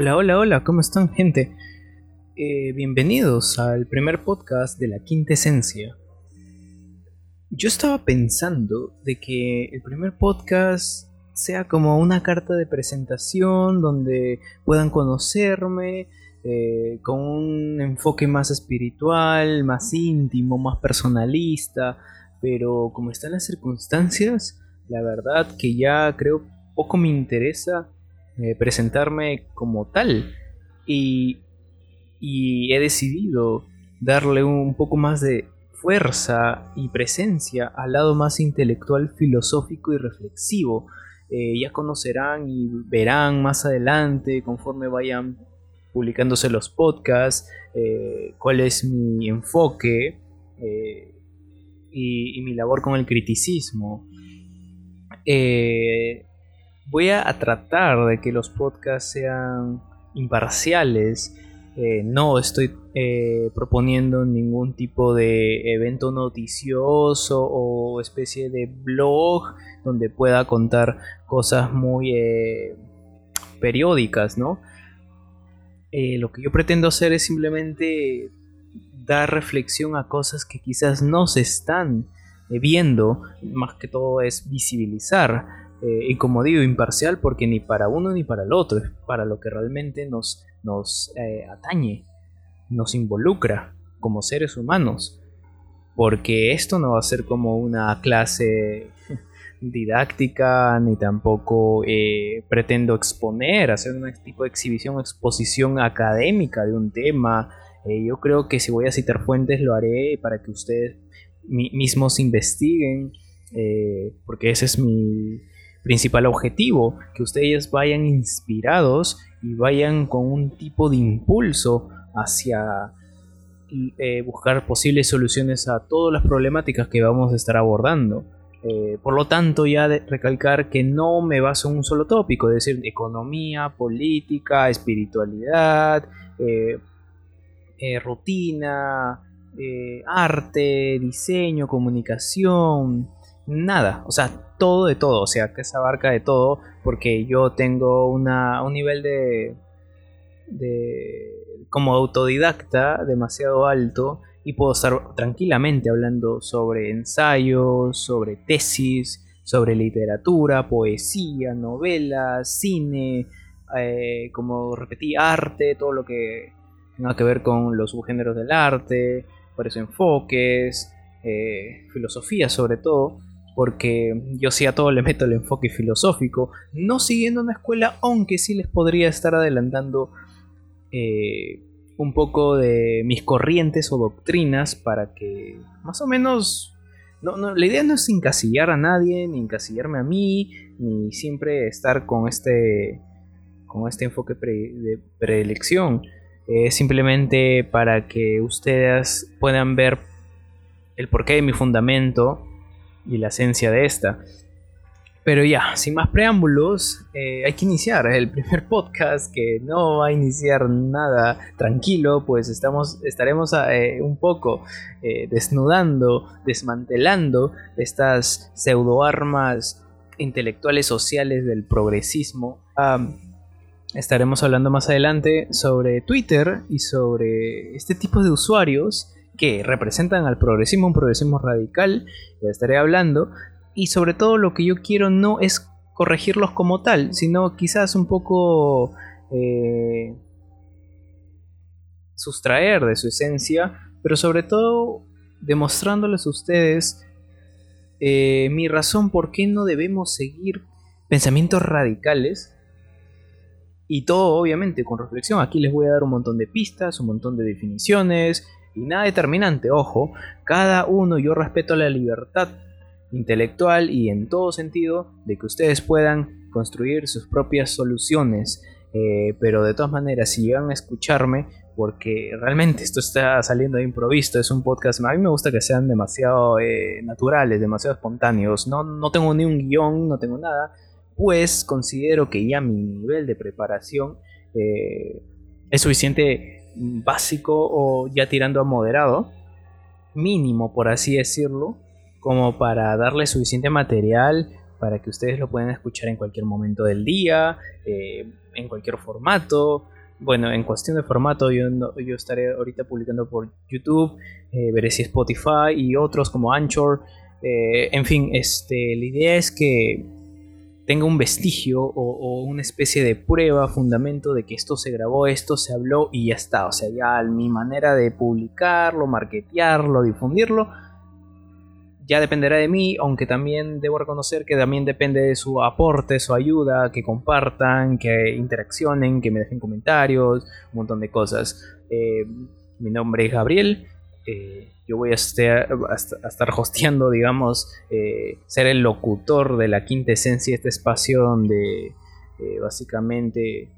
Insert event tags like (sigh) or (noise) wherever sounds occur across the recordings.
Hola, hola, hola, ¿cómo están gente? Eh, bienvenidos al primer podcast de la quinta esencia. Yo estaba pensando de que el primer podcast sea como una carta de presentación donde puedan conocerme eh, con un enfoque más espiritual, más íntimo, más personalista, pero como están las circunstancias, la verdad que ya creo poco me interesa eh, presentarme como tal y, y he decidido darle un poco más de fuerza y presencia al lado más intelectual, filosófico y reflexivo. Eh, ya conocerán y verán más adelante, conforme vayan publicándose los podcasts, eh, cuál es mi enfoque y, mi labor con el criticismo. Voy a tratar de que los podcasts sean imparciales, eh, no estoy eh, proponiendo ningún tipo de evento noticioso o especie de blog donde pueda contar cosas muy eh, periódicas, ¿no? lo que yo pretendo hacer es simplemente dar reflexión a cosas que quizás no se están viendo, más que todo es visibilizar. Y como digo, imparcial porque ni para uno ni para el otro, es para lo que realmente nos nos eh, atañe, nos involucra como seres humanos. Porque esto no va a ser como una clase (laughs) didáctica, ni tampoco eh, pretendo exponer, hacer un tipo de exhibición exposición académica de un tema. Eh, yo creo que si voy a citar fuentes lo haré para que ustedes mismos investiguen, porque ese es mi, principal objetivo, que ustedes vayan inspirados y vayan con un tipo de impulso hacia eh, buscar posibles soluciones a todas las problemáticas que vamos a estar abordando. Eh, por lo tanto, ya recalcar que no me baso en un solo tópico, es decir, economía, política, espiritualidad, eh, rutina, arte, diseño, comunicación, nada, o sea, todo de todo, o sea, que se abarca de todo, porque yo tengo una, un nivel de, de como autodidacta demasiado alto y puedo estar tranquilamente hablando sobre ensayos, sobre tesis, sobre literatura, poesía, novelas, cine, eh, como repetí, arte, todo lo que tenga que ver con los subgéneros del arte, por eso enfoques, eh, filosofía sobre todo porque yo sí a todo le meto el enfoque filosófico, no siguiendo una escuela, aunque sí les podría estar adelantando eh, un poco de mis corrientes o doctrinas para que más o menos... No, la idea no es encasillar a nadie, ni encasillarme a mí, ni siempre estar con este, con este enfoque de preelección. Es simplemente para que ustedes puedan ver el porqué de mi fundamento y la esencia de esta. Pero ya, sin más preámbulos, eh, hay que iniciar el primer podcast que no va a iniciar nada tranquilo, pues estamos, estaremos eh, un poco eh, desnudando, desmantelando estas pseudoarmas intelectuales sociales del progresismo. estaremos hablando más adelante sobre Twitter y sobre este tipo de usuarios que representan al progresismo, un progresismo radical, ya estaré hablando, y sobre todo lo que yo quiero no es corregirlos como tal, sino quizás un poco eh, sustraer de su esencia, pero sobre todo demostrándoles a ustedes eh, mi razón por qué no debemos seguir pensamientos radicales. Y todo obviamente con reflexión. Aquí les voy a dar un montón de pistas, un montón de definiciones, y nada determinante, ojo, cada uno yo respeto la libertad intelectual y en todo sentido de que ustedes puedan construir sus propias soluciones. Eh, pero de todas maneras, si llegan a escucharme, porque realmente esto está saliendo de improviso, es un podcast, a mí me gusta que sean demasiado eh, naturales, demasiado espontáneos, no, no tengo ni un guion, no tengo nada, pues considero que ya mi nivel de preparación eh, es suficiente básico o ya tirando a moderado, mínimo por así decirlo, como para darle suficiente material para que ustedes lo puedan escuchar en cualquier momento del día, eh, en cualquier formato. Bueno, en cuestión de formato, yo, yo estaré ahorita publicando por YouTube, eh, veré si Spotify y otros como Anchor. Eh, en fin, este, la idea es que tenga un vestigio o, una especie de prueba, fundamento de que esto se grabó, esto se habló y ya está. O sea, ya mi manera de publicarlo, marketearlo, difundirlo, ya dependerá de mí, aunque también debo reconocer que también depende de su aporte, su ayuda, que compartan, que interaccionen, que me dejen comentarios, un montón de cosas. Eh, mi nombre es Gabriel. Eh, yo voy a estar, hosteando, digamos, eh, ser el locutor de la quinta esencia este espacio donde básicamente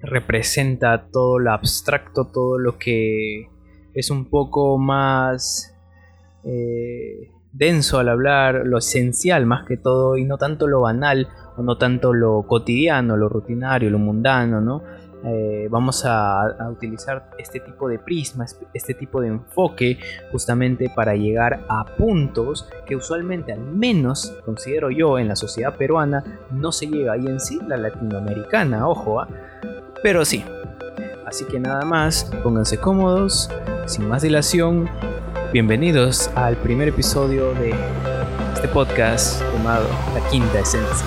representa todo lo abstracto, todo lo que es un poco más denso al hablar, lo esencial más que todo, y no tanto lo banal, o no tanto lo cotidiano, lo rutinario, lo mundano, ¿no? Eh, vamos a, utilizar este tipo de prisma, este tipo de enfoque, justamente para llegar a puntos que usualmente, al menos considero yo, en la sociedad peruana, no se llega, y en sí la latinoamericana, ojo, ¿ah? pero sí. Así que nada más, pónganse cómodos, sin más dilación, Bienvenidos al primer episodio de este podcast llamado La Quinta Esencia.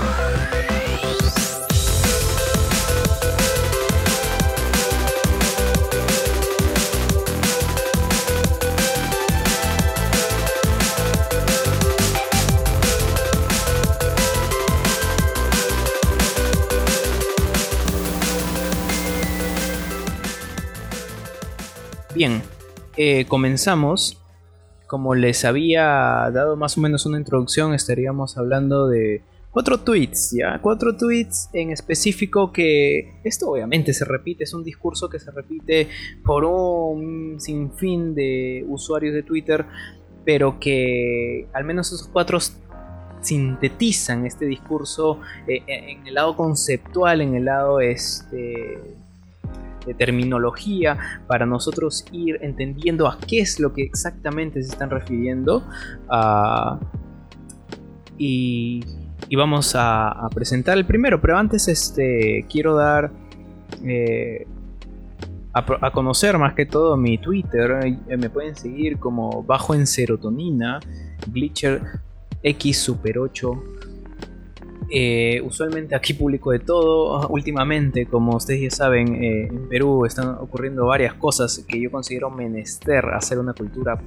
Comenzamos como les había dado más o menos una introducción, estaríamos hablando de cuatro tweets, ¿ya? Cuatro tweets en específico que esto obviamente se repite, es un discurso que se repite por un sinfín de usuarios de Twitter, pero que al menos esos cuatro sintetizan este discurso eh, en el lado conceptual, en el lado este de terminología para nosotros ir entendiendo a qué es lo que exactamente se están refiriendo. Ah, y, vamos a, presentar el primero, pero antes este, quiero dar eh, a, conocer más que todo mi Twitter. Eh, me pueden seguir como bajo en serotonina, glitcher x super 8 eh, usualmente aquí publico de todo. (laughs) Últimamente, como ustedes ya saben, eh, en Perú están ocurriendo varias cosas que yo considero menester hacer una cultura,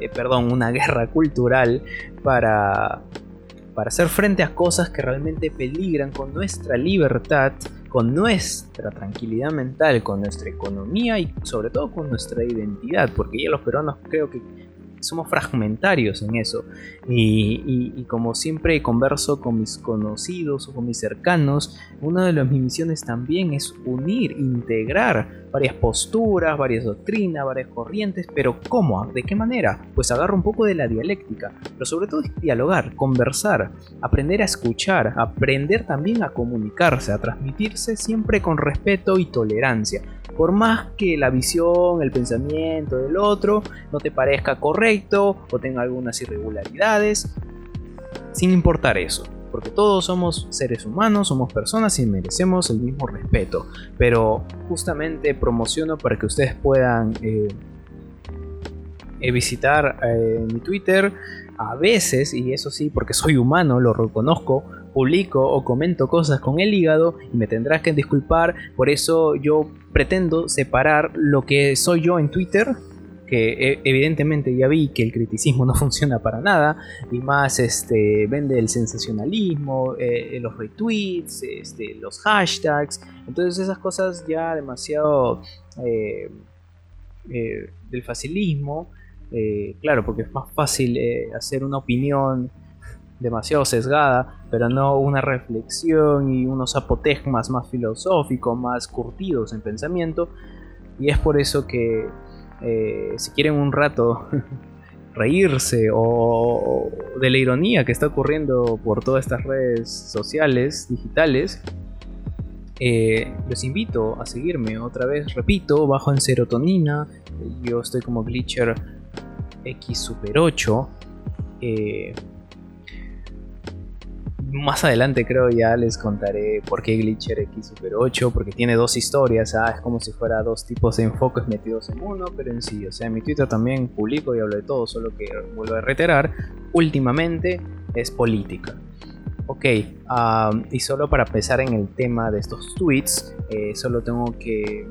eh, perdón, una (laughs) guerra cultural para, para hacer frente a cosas que realmente peligran con nuestra libertad, con nuestra tranquilidad mental, con nuestra economía y sobre todo con nuestra identidad, porque ya los peruanos creo que somos fragmentarios en eso. Y, como siempre converso con mis conocidos o con mis cercanos, una de las mis misiones también es unir, integrar varias posturas, varias doctrinas, varias corrientes, pero ¿cómo? ¿De qué manera? Pues agarro un poco de la dialéctica, pero sobre todo es dialogar, conversar, aprender a escuchar, aprender también a comunicarse, a transmitirse siempre con respeto y tolerancia por más que la visión, el pensamiento del otro no te parezca correcto o tenga algunas irregularidades, sin importar eso, porque todos somos seres humanos, somos personas y merecemos el mismo respeto, pero justamente promociono para que ustedes puedan eh, eh, visitar eh, mi Twitter, a veces, y eso sí, porque soy humano, lo reconozco, publico o comento cosas con el hígado y me tendrás que disculpar, por eso yo pretendo separar lo que soy yo en Twitter que e, evidentemente ya vi que el criticismo (laughs) no funciona para nada y más este vende el sensacionalismo eh, los retweets este, los hashtags entonces esas cosas ya demasiado eh, eh, del facilismo claro porque es más fácil hacer una opinión demasiado sesgada, pero no una reflexión y unos apotegmas más filosóficos, más curtidos en pensamiento. Y es por eso que eh, si quieren un rato (laughs) reírse o, de la ironía que está ocurriendo por todas estas redes sociales, digitales, eh, los invito a seguirme otra vez, repito, bajo en serotonina, yo estoy como Glitcher X Super 8. Más adelante creo ya les contaré por qué Glitcher X Super 8, porque tiene dos historias, ah, es como si fuera dos tipos de enfoques metidos en uno, pero en sí, o sea, en mi Twitter también publico y hablo de todo, solo que vuelvo a reiterar, últimamente es política. Ok, y solo para empezar en el tema de estos tweets, eh, solo tengo que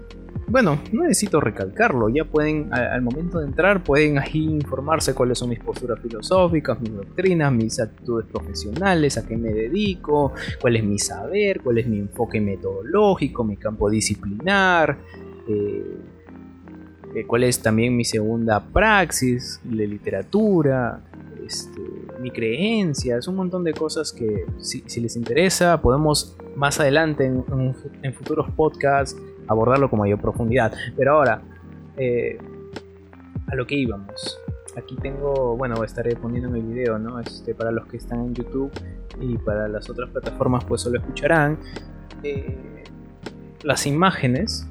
bueno, no necesito recalcarlo, ya pueden, al, momento de entrar, pueden ahí informarse cuáles son mis posturas filosóficas, mis doctrinas, mis actitudes profesionales, a qué me dedico, cuál es mi saber, cuál es mi enfoque metodológico, mi campo disciplinar, eh, eh, cuál es también mi segunda praxis de literatura, este, mi creencia, es un montón de cosas que si, les interesa podemos más adelante en futuros podcasts abordarlo con mayor profundidad. Pero ahora, eh, a lo que íbamos. Aquí tengo, bueno, estaré poniendo mi video, ¿no? Este, para los que están en YouTube y para las otras plataformas, pues solo escucharán eh, las imágenes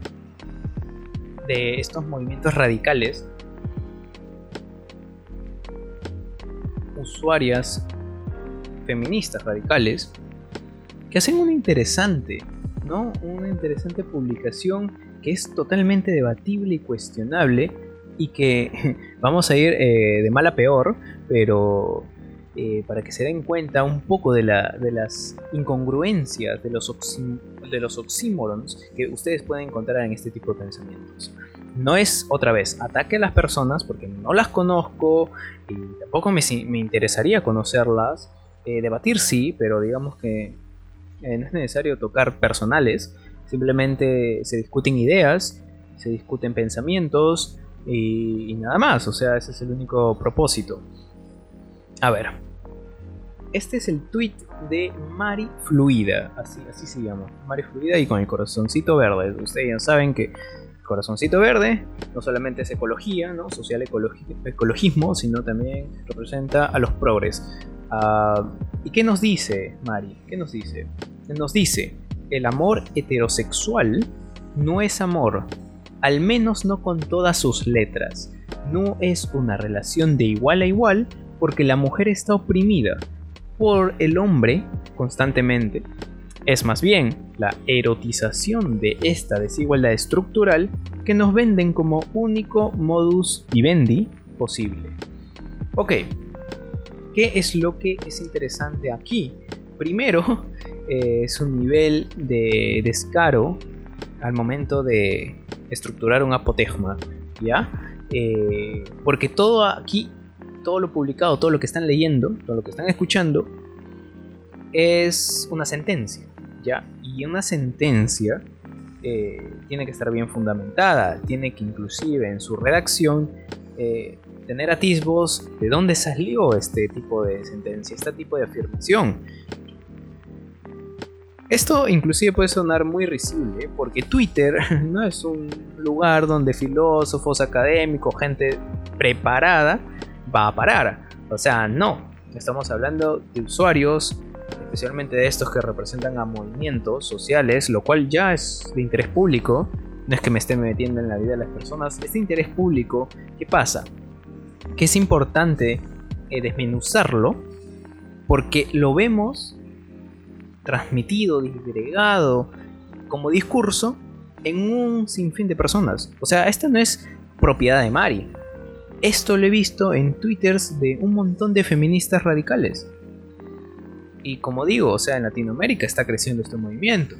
de estos movimientos radicales. Usuarias feministas radicales que hacen un interesante una interesante publicación que es totalmente debatible y cuestionable y que (laughs) vamos a ir eh, de mal a peor, pero eh, para que se den cuenta un poco de, las incongruencias, de los, de los oxímorons que ustedes pueden encontrar en este tipo de pensamientos. No es otra vez ataque a las personas porque no las conozco y tampoco me, interesaría conocerlas. Eh, debatir sí, pero digamos que eh, no es necesario tocar personales, simplemente se discuten ideas, se discuten pensamientos y, nada más, o sea, ese es el único propósito. A ver, este es el tweet de Mari Fluida, así, así se llama, Mari Fluida y con el corazoncito verde. Ustedes ya saben que corazoncito verde no solamente es ecología, ¿no? social ecologismo, sino también representa a los progres. Ah, ¿Y qué nos dice Mari? ¿Qué nos dice? Nos dice, el amor heterosexual no es amor, al menos no con todas sus letras. No es una relación de igual a igual porque la mujer está oprimida por el hombre constantemente. Es más bien la erotización de esta desigualdad estructural que nos venden como único modus vivendi posible. Ok, ¿Qué es lo que es interesante aquí? Primero, (laughs) eh, es un nivel de descaro al momento de estructurar un apotegma, ¿ya? Eh, porque todo aquí, todo lo publicado, todo lo que están leyendo, todo lo que están escuchando, es una sentencia, ¿ya? Y una sentencia eh, tiene que estar bien fundamentada, tiene que inclusive en su redacción tener atisbos de dónde salió este tipo de sentencia, este tipo de afirmación. Esto inclusive puede sonar muy risible porque Twitter (laughs) no es un lugar donde filósofos, académicos, gente preparada va a parar. O sea, no. Estamos hablando de usuarios, especialmente de estos que representan a movimientos sociales, lo cual ya es de interés público. No es que me esté metiendo en la vida de las personas. Este interés público, ¿qué pasa? Que es importante eh, desmenuzarlo porque lo vemos transmitido, disgregado como discurso en un sinfín de personas. O sea, esta no es propiedad de Mari. Esto lo he visto en twitters de un montón de feministas radicales. Y como digo, o sea, en Latinoamérica está creciendo este movimiento.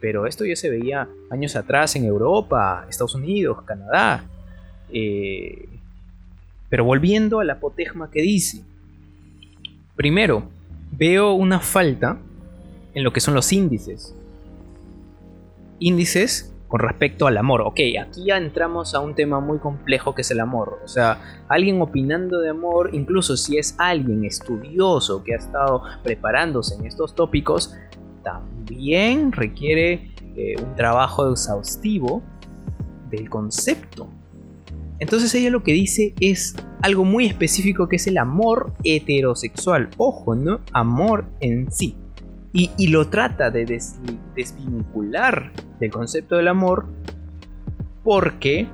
Pero esto ya se veía años atrás en Europa, Estados Unidos, Canadá. Eh, pero volviendo a la apotegma que dice. Primero, veo una falta en lo que son los índices. Índices con respecto al amor. Ok, aquí ya entramos a un tema muy complejo que es el amor. O sea, alguien opinando de amor, incluso si es alguien estudioso que ha estado preparándose en estos tópicos, también requiere eh, un trabajo exhaustivo del concepto. Entonces ella lo que dice es algo muy específico que es el amor heterosexual. Ojo, ¿no? Amor en sí. Y, lo trata de desvincular del concepto del amor porque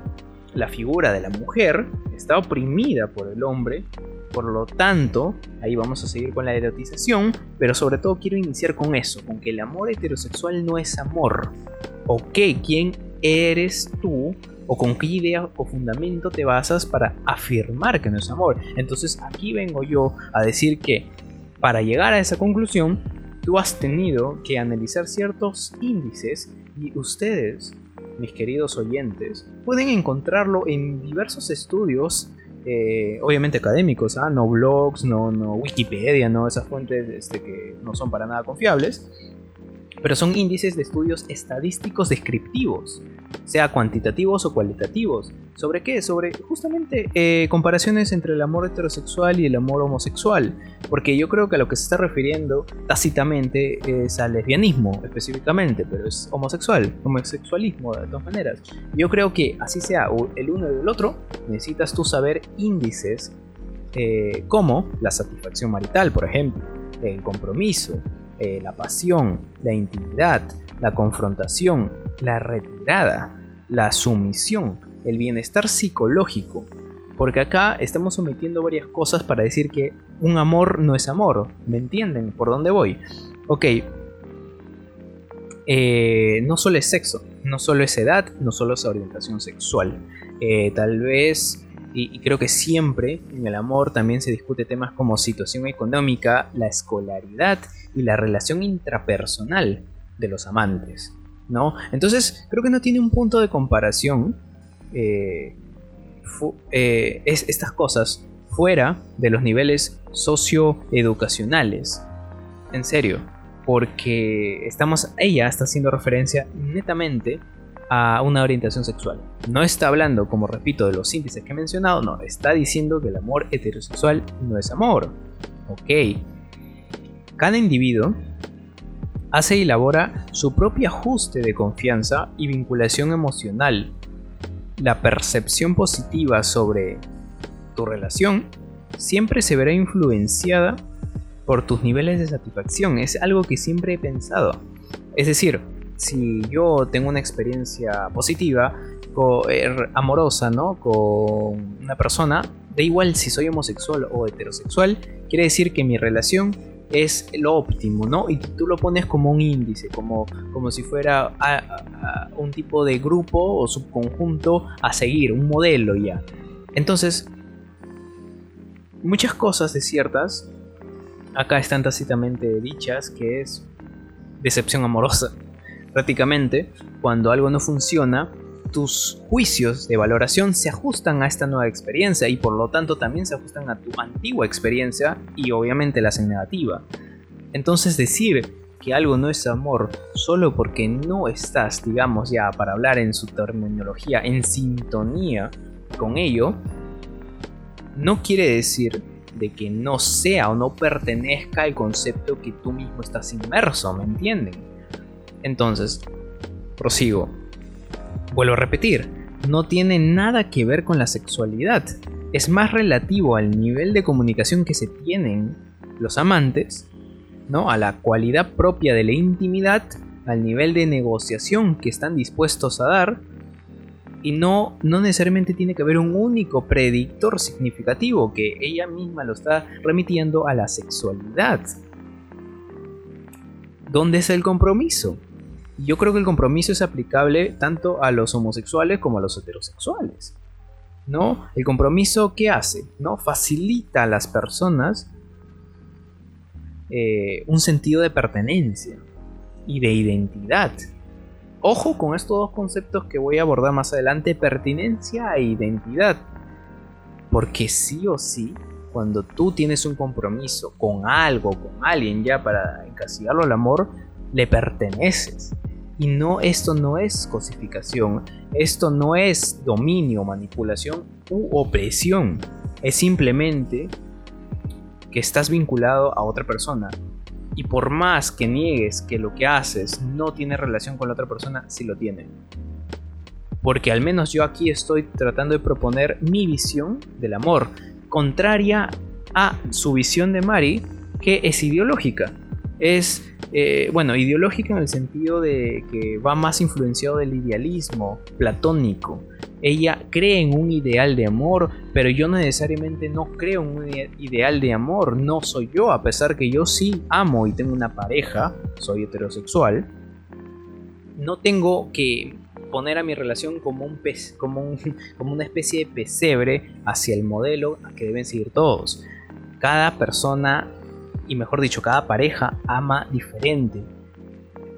la figura de la mujer está oprimida por el hombre Por lo tanto, ahí vamos a seguir con la erotización, pero sobre todo quiero iniciar con eso, con que el amor heterosexual no es amor. Ok, ¿quién eres tú o con qué idea o fundamento te basas para afirmar que no es amor. Entonces aquí vengo yo a decir que para llegar a esa conclusión, tú has tenido que analizar ciertos índices y ustedes, mis queridos oyentes, pueden encontrarlo en diversos estudios. Eh, obviamente académicos, ¿ah? no blogs, no, no Wikipedia, no esas fuentes este, que no son para nada confiables, pero son índices de estudios estadísticos descriptivos, sea cuantitativos o cualitativos. ¿Sobre qué? Sobre justamente eh, comparaciones entre el amor heterosexual y el amor homosexual, porque yo creo que a lo que se está refiriendo tácitamente es al lesbianismo específicamente, pero es homosexual, homosexualismo de todas maneras. Yo creo que así sea el uno y el otro, necesitas tú saber índices eh, como la satisfacción marital, por ejemplo, el compromiso, eh, la pasión, la intimidad, la confrontación, la retirada, la sumisión, el bienestar psicológico. Porque acá estamos sometiendo varias cosas para decir que un amor no es amor. ¿Me entienden? ¿Por dónde voy? Ok. Eh, no solo es sexo, no solo es edad, no solo es orientación sexual. Eh, tal vez y, creo que siempre en el amor también se discute temas como situación económica, la escolaridad y la relación intrapersonal de los amantes, ¿no? Entonces creo que no tiene un punto de comparación eh, eh, es, estas cosas fuera de los niveles socioeducacionales. En serio, porque estamos, ella está haciendo referencia netamente a una orientación sexual. No está hablando, como repito, de los índices que he mencionado, no, está diciendo que el amor heterosexual no es amor. Ok. Cada individuo hace y elabora su propio ajuste de confianza y vinculación emocional. La percepción positiva sobre tu relación siempre se verá influenciada por tus niveles de satisfacción. Es algo que siempre he pensado. Es decir, si yo tengo una experiencia positiva, er, amorosa, ¿no? Con una persona, da igual si soy homosexual o heterosexual, quiere decir que mi relación es lo óptimo, ¿no? Y tú lo pones como un índice, como, como si fuera un tipo de grupo o subconjunto a seguir, un modelo ya. Entonces, muchas cosas ciertas acá están tácitamente dichas, que es decepción amorosa (laughs) prácticamente, cuando algo no funciona, tus juicios de valoración se ajustan a esta nueva experiencia y por lo tanto también se ajustan a tu antigua experiencia y obviamente la hacen negativa. Entonces decir que algo no es amor solo porque no estás, digamos ya para hablar en su terminología, en sintonía con ello, no quiere decir de que no sea o no pertenezca al concepto que tú mismo estás inmerso, ¿me entienden? Entonces, prosigo. Vuelvo a repetir, no tiene nada que ver con la sexualidad. Es más relativo al nivel de comunicación que se tienen los amantes, ¿no? A la cualidad propia de la intimidad, al nivel de negociación que están dispuestos a dar, y no, no necesariamente tiene que haber un único predictor significativo que ella misma lo está remitiendo a la sexualidad. ¿Dónde es el compromiso? Yo creo que el compromiso es aplicable tanto a los homosexuales como a los heterosexuales. ¿No? El compromiso, ¿qué hace? ¿No? Facilita a las personas eh, un sentido de pertenencia y de identidad. Ojo con estos dos conceptos que voy a abordar más adelante, pertinencia e identidad. Porque sí o sí, cuando tú tienes un compromiso con algo, con alguien ya para encasillarlo al amor, le perteneces. Y no, esto no es cosificación, esto no es dominio, manipulación u opresión. Es simplemente que estás vinculado a otra persona. Y por más que niegues que lo que haces no tiene relación con la otra persona, sí lo tiene. Porque al menos yo aquí estoy tratando de proponer mi visión del amor, contraria a su visión de Mari, que es ideológica. Es eh, bueno, ideológica en el sentido de que va más influenciado del idealismo platónico, ella cree en un ideal de amor, pero yo necesariamente no creo en un ideal de amor, no soy yo, a pesar que yo sí amo y tengo una pareja, soy heterosexual, no tengo que poner a mi relación como, un pez, (laughs) como, una especie de pesebre hacia el modelo que deben seguir todos. Cada persona, y mejor dicho, cada pareja ama diferente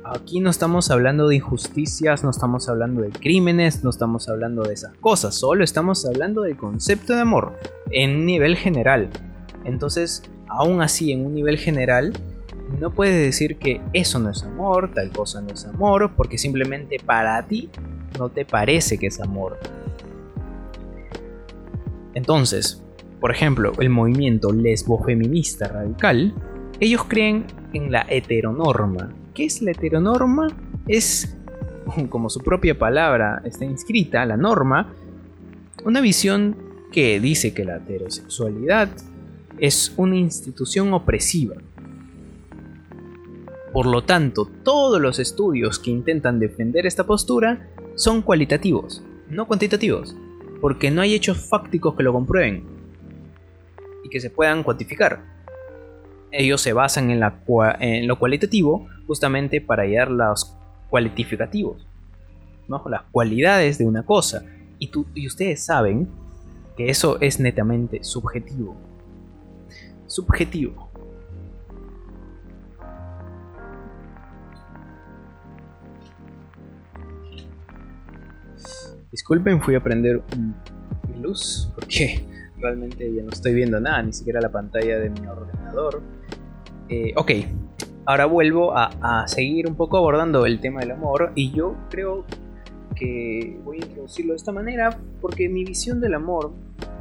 Aquí no estamos hablando de injusticias, no estamos hablando de crímenes, no estamos hablando de esas cosas, solo estamos hablando del concepto de amor en nivel general. Entonces, aún así, en un nivel general, no puedes decir que eso no es amor, tal cosa no es amor, porque simplemente para ti no te parece que es amor. Entonces, por ejemplo, el movimiento lesbo-feminista radical, ellos creen en la heteronorma, ¿Qué es la heteronorma? Es, (laughs) como su propia palabra está inscrita, la norma, una visión que dice que la heterosexualidad es una institución opresiva. Por lo tanto, todos los estudios que intentan defender esta postura son cualitativos, no cuantitativos, porque no hay hechos fácticos que lo comprueben que se puedan cuantificar. Ellos se basan en, en lo cualitativo justamente para hallar los cualificativos, ¿no? las cualidades de una cosa. Y, tú, y ustedes saben que eso es netamente subjetivo. Subjetivo. Disculpen, fui a prender mi luz porque realmente ya no estoy viendo nada, ni siquiera la pantalla de mi ordenador. Eh, ok, ahora vuelvo a, seguir un poco abordando el tema del amor y yo creo que voy a introducirlo de esta manera porque mi visión del amor,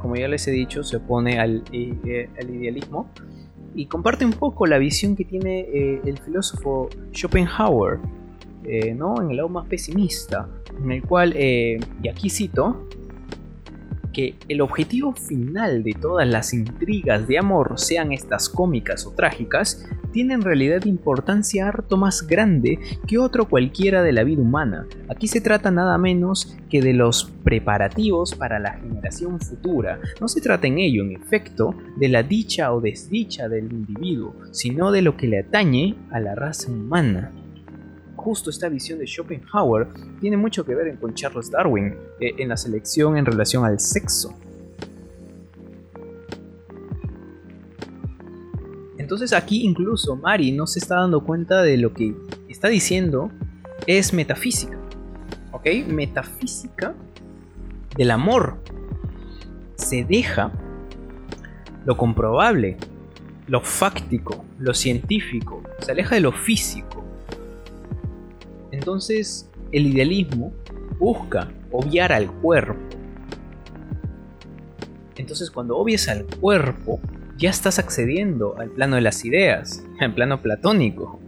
como ya les he dicho, se opone al, eh, idealismo y comparte un poco la visión que tiene eh, el filósofo Schopenhauer, eh, ¿no? en el lado más pesimista, en el cual, y aquí cito, que el objetivo final de todas las intrigas de amor, sean estas cómicas o trágicas, tiene en realidad importancia harto más grande que otro cualquiera de la vida humana. Aquí se trata nada menos que de los preparativos para la generación futura. No se trata en ello, en efecto, de la dicha o desdicha del individuo, sino de lo que le atañe a la raza humana justo esta visión de Schopenhauer tiene mucho que ver con Charles Darwin eh, en la selección en relación al sexo. Entonces aquí incluso Mari no se está dando cuenta de lo que está diciendo es metafísica. ¿Ok? Metafísica del amor. Se deja lo comprobable, lo fáctico, lo científico, se aleja de lo físico. Entonces el idealismo busca obviar al cuerpo. Entonces cuando obvias al cuerpo, ya estás accediendo al plano de las ideas, (laughs) al plano platónico,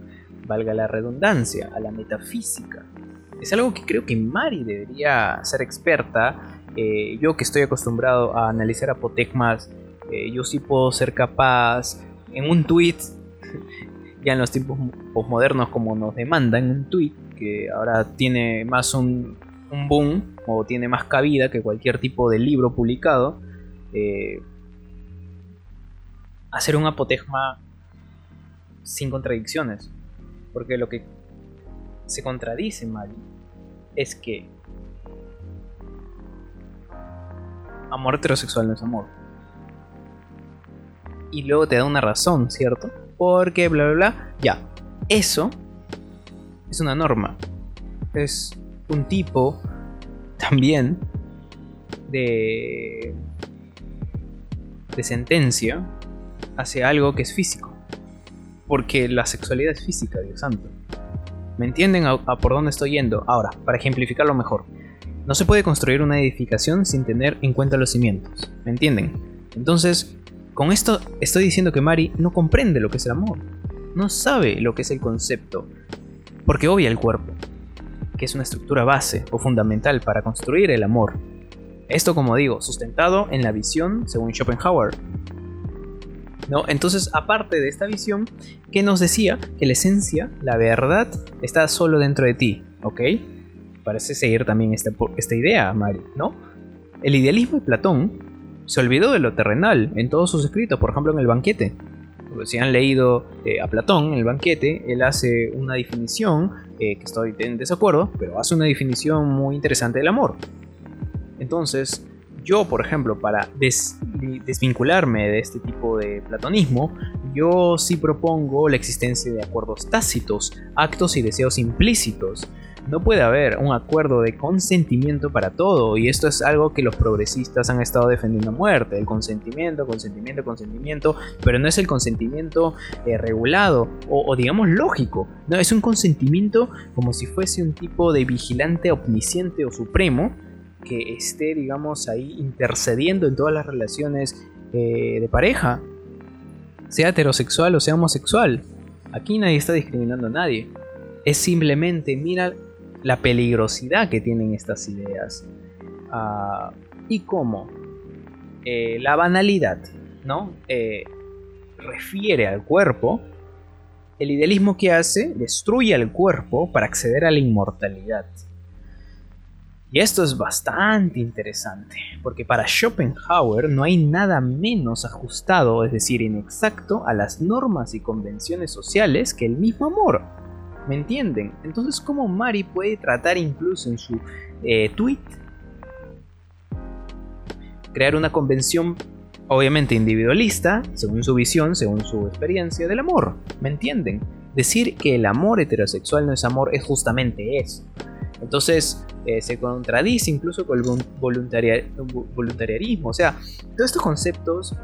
valga la redundancia, a la metafísica. Es algo que creo que Mari debería ser experta. Eh, yo que estoy acostumbrado a analizar apotegmas, eh, yo sí puedo ser capaz en un tweet, (laughs) ya en los tiempos posmodernos como nos demandan, un tweet que ahora tiene más un, boom o tiene más cabida que cualquier tipo de libro publicado. Eh, hacer un apotegma sin contradicciones. Porque lo que se contradice, Mari, es que amor heterosexual no es amor. Y luego te da una razón, ¿cierto? Porque bla bla bla. Ya, eso es una norma. Es un tipo también de de sentencia hacia algo que es físico. Porque la sexualidad es física, Dios santo. ¿Me entienden a, por dónde estoy yendo? Ahora, para ejemplificarlo mejor. No se puede construir una edificación sin tener en cuenta los cimientos. ¿Me entienden? Entonces, con esto estoy diciendo que Mari no comprende lo que es el amor. No sabe lo que es el concepto. Porque obvia el cuerpo, que es una estructura base o fundamental para construir el amor. Esto, como digo, sustentado en la visión, según Schopenhauer, ¿no? Entonces, aparte de esta visión, que nos decía que la esencia, la verdad, está solo dentro de ti, ¿ok? parece seguir también esta, idea, Mari, ¿no? El idealismo de Platón se olvidó de lo terrenal en todos sus escritos, por ejemplo en el banquete. Si han leído eh, a Platón en el banquete, él hace una definición, eh, que estoy en desacuerdo, pero hace una definición muy interesante del amor. Entonces, yo, por ejemplo, para desvincularme de este tipo de platonismo, yo sí propongo la existencia de acuerdos tácitos, actos y deseos implícitos. No puede haber un acuerdo de consentimiento para todo, y esto es algo que los progresistas han estado defendiendo a muerte, el consentimiento, consentimiento, consentimiento, pero no es el consentimiento eh, regulado o, digamos lógico, no, es un consentimiento como si fuese un tipo de vigilante omnisciente o supremo que esté, digamos, ahí intercediendo en todas las relaciones eh, de pareja, sea heterosexual o sea homosexual. Aquí nadie está discriminando a nadie. Es simplemente, mira la peligrosidad que tienen estas ideas. Ah, y cómo eh, la banalidad, ¿no? Eh, refiere al cuerpo. El idealismo que hace destruye al cuerpo para acceder a la inmortalidad. Y esto es bastante interesante, porque para Schopenhauer no hay nada menos ajustado, es decir, inexacto, a las normas y convenciones sociales que el mismo amor. ¿Me entienden? Entonces, ¿cómo Mari puede tratar incluso en su eh, tweet crear una convención obviamente individualista, según su visión, según su experiencia del amor? ¿Me entienden? Decir que el amor heterosexual no es amor es justamente eso. Entonces eh, se contradice incluso con el voluntariarismo. O sea, todos estos conceptos,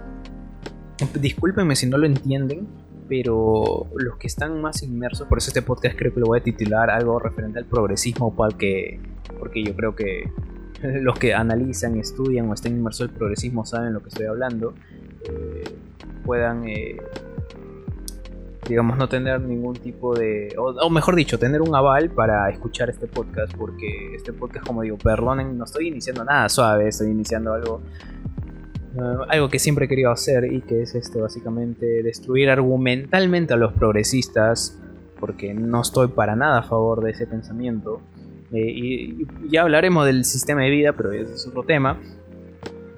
discúlpenme si no lo entienden, pero los que están más inmersos, por eso este podcast creo que lo voy a titular algo referente al progresismo, porque, porque yo creo que (laughs) los que analizan, estudian o estén inmersos en progresismo saben lo que estoy hablando, eh, puedan eh, digamos, no tener ningún tipo de, o, mejor dicho, tener un aval para escuchar este podcast, porque este podcast, como digo, perdonen, no estoy iniciando nada suave, estoy iniciando algo, eh, algo que siempre he querido hacer y que es este, básicamente, destruir argumentalmente a los progresistas, porque no estoy para nada a favor de ese pensamiento. Eh, y, ya hablaremos del sistema de vida, pero ese es otro tema.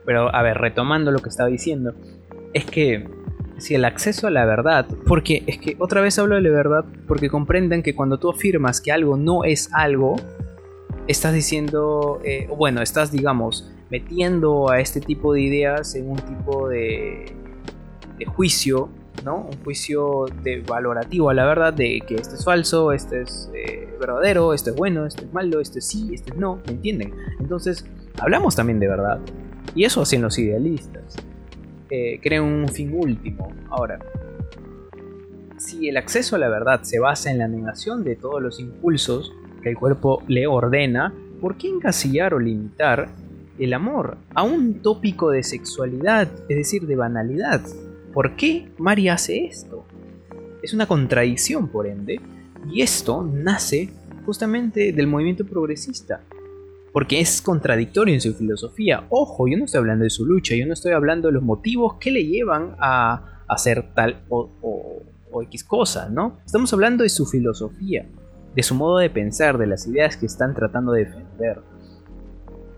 Pero a ver, retomando lo que estaba diciendo, es que si el acceso a la verdad, porque es que otra vez hablo de la verdad, porque comprenden que cuando tú afirmas que algo no es algo, estás diciendo, eh, bueno, estás, digamos, metiendo a este tipo de ideas en un tipo de, de juicio, ¿no? Un juicio de valorativo a la verdad de que esto es falso, esto es eh, verdadero, esto es bueno, esto es malo, esto es sí, esto es no, ¿me entienden? Entonces, hablamos también de verdad. Y eso hacen los idealistas eh, un fin último. Ahora, si el acceso a la verdad se basa en la negación de todos los impulsos que el cuerpo le ordena, ¿por qué encasillar o limitar el amor a un tópico de sexualidad, es decir, de banalidad? ¿Por qué Mari hace esto? Es una contradicción, por ende, y esto nace justamente del movimiento progresista, porque es contradictorio en su filosofía. Ojo, yo no estoy hablando de su lucha, yo no estoy hablando de los motivos que le llevan a hacer tal o, o, X cosa, ¿no? Estamos hablando de su filosofía, de su modo de pensar, de las ideas que están tratando de defender.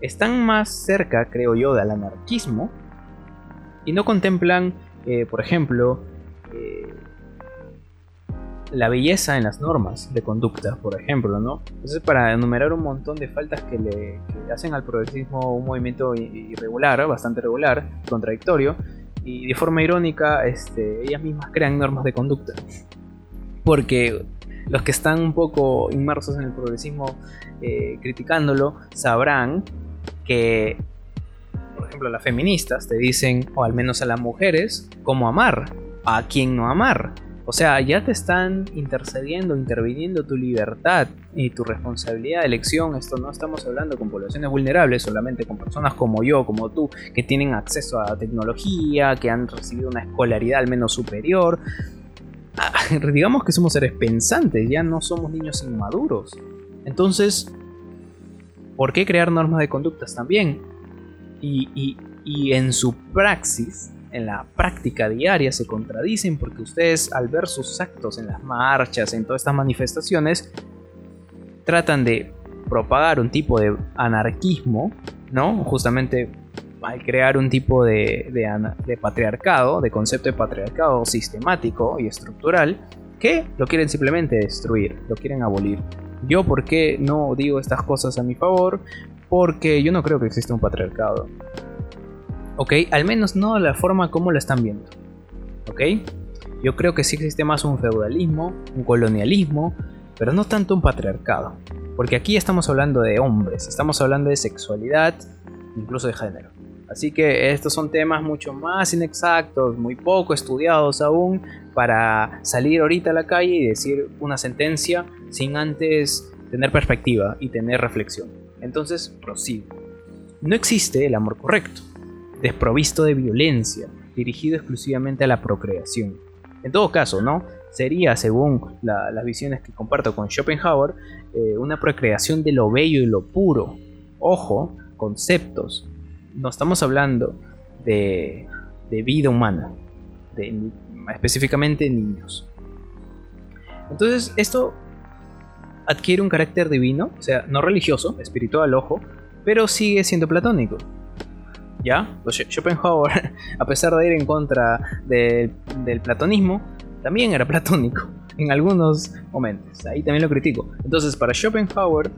Están más cerca, creo yo, del anarquismo y no contemplan, eh, por ejemplo, eh, la belleza en las normas de conducta, por ejemplo, ¿no? Entonces, para enumerar un montón de faltas que le hacen al progresismo un movimiento irregular, bastante regular, contradictorio, y de forma irónica, este, ellas mismas crean normas de conducta. Porque los que están un poco inmersos en el progresismo eh, criticándolo sabrán que, por ejemplo, las feministas te dicen, o al menos a las mujeres, cómo amar, a quién no amar o sea, ya te están intercediendo, interviniendo tu libertad y tu responsabilidad de elección. Esto no estamos hablando con poblaciones vulnerables, solamente con personas como yo, como tú, que tienen acceso a tecnología, que han recibido una escolaridad al menos superior. (laughs) Digamos que somos seres pensantes, ya no somos niños inmaduros. Entonces, ¿por qué crear normas de conductas también? y, y en su praxis en la práctica diaria se contradicen porque ustedes al ver sus actos en las marchas, en todas estas manifestaciones, tratan de propagar un tipo de anarquismo, ¿no? Justamente al crear un tipo de, de, patriarcado, de concepto de patriarcado sistemático y estructural, que lo quieren simplemente destruir, lo quieren abolir. Yo, ¿por qué no digo estas cosas a mi favor? Porque yo no creo que exista un patriarcado. ¿Ok? Al menos no de la forma como lo están viendo. ¿Ok? Yo creo que sí existe más un feudalismo, un colonialismo, pero no tanto un patriarcado. Porque aquí estamos hablando de hombres, estamos hablando de sexualidad, incluso de género. Así que estos son temas mucho más inexactos, muy poco estudiados aún, para salir ahorita a la calle y decir una sentencia sin antes tener perspectiva y tener reflexión. Entonces, prosigo. No existe el amor correcto, desprovisto de violencia, dirigido exclusivamente a la procreación. En todo caso, ¿no? Sería, según las visiones que comparto con Schopenhauer, eh, una procreación de lo bello y lo puro. Ojo, conceptos no estamos hablando de, vida humana, de, específicamente niños. Entonces esto adquiere un carácter divino, o sea, no religioso, espiritual, ojo, pero sigue siendo platónico. ¿Ya? Schopenhauer, (laughs) a pesar de ir en contra del platonismo, también era platónico en algunos momentos. Ahí también lo critico. Entonces, para Schopenhauer,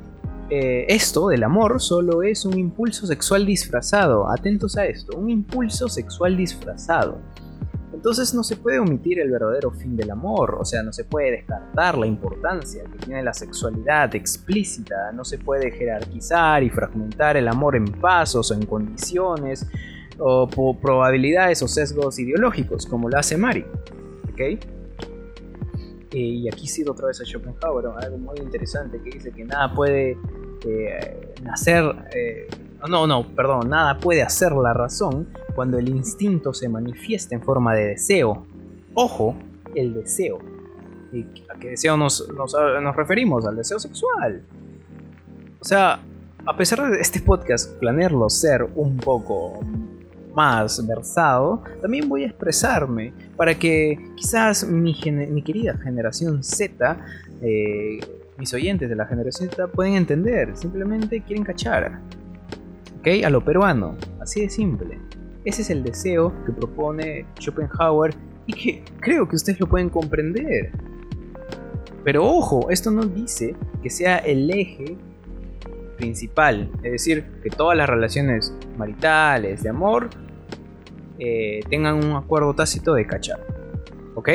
eh, esto del amor solo es un impulso sexual disfrazado. Atentos a esto, un impulso sexual disfrazado. Entonces no se puede omitir el verdadero fin del amor, o sea, no se puede descartar la importancia que tiene la sexualidad explícita, no se puede jerarquizar y fragmentar el amor en pasos o en condiciones o probabilidades o sesgos ideológicos, como lo hace Mari. ¿okay? Eh, y aquí cito otra vez a Schopenhauer, algo muy interesante que dice que nada puede eh, nacer, eh, no, no, perdón, nada puede hacer la razón cuando el instinto se manifiesta en forma de deseo. Ojo, el deseo. ¿Y ¿A qué deseo nos, nos referimos? Al deseo sexual. O sea, a pesar de este podcast planearlo ser un poco más versado, también voy a expresarme para que quizás mi, querida generación Z, eh, mis oyentes de la generación Z pueden entender, simplemente quieren cachar. ¿Ok? A lo peruano, así de simple. Ese es el deseo que propone Schopenhauer y que creo que ustedes lo pueden comprender. Pero ojo, esto no dice que sea el eje principal, es decir, que todas las relaciones maritales, de amor, eh, tengan un acuerdo tácito de cachar. ¿Ok?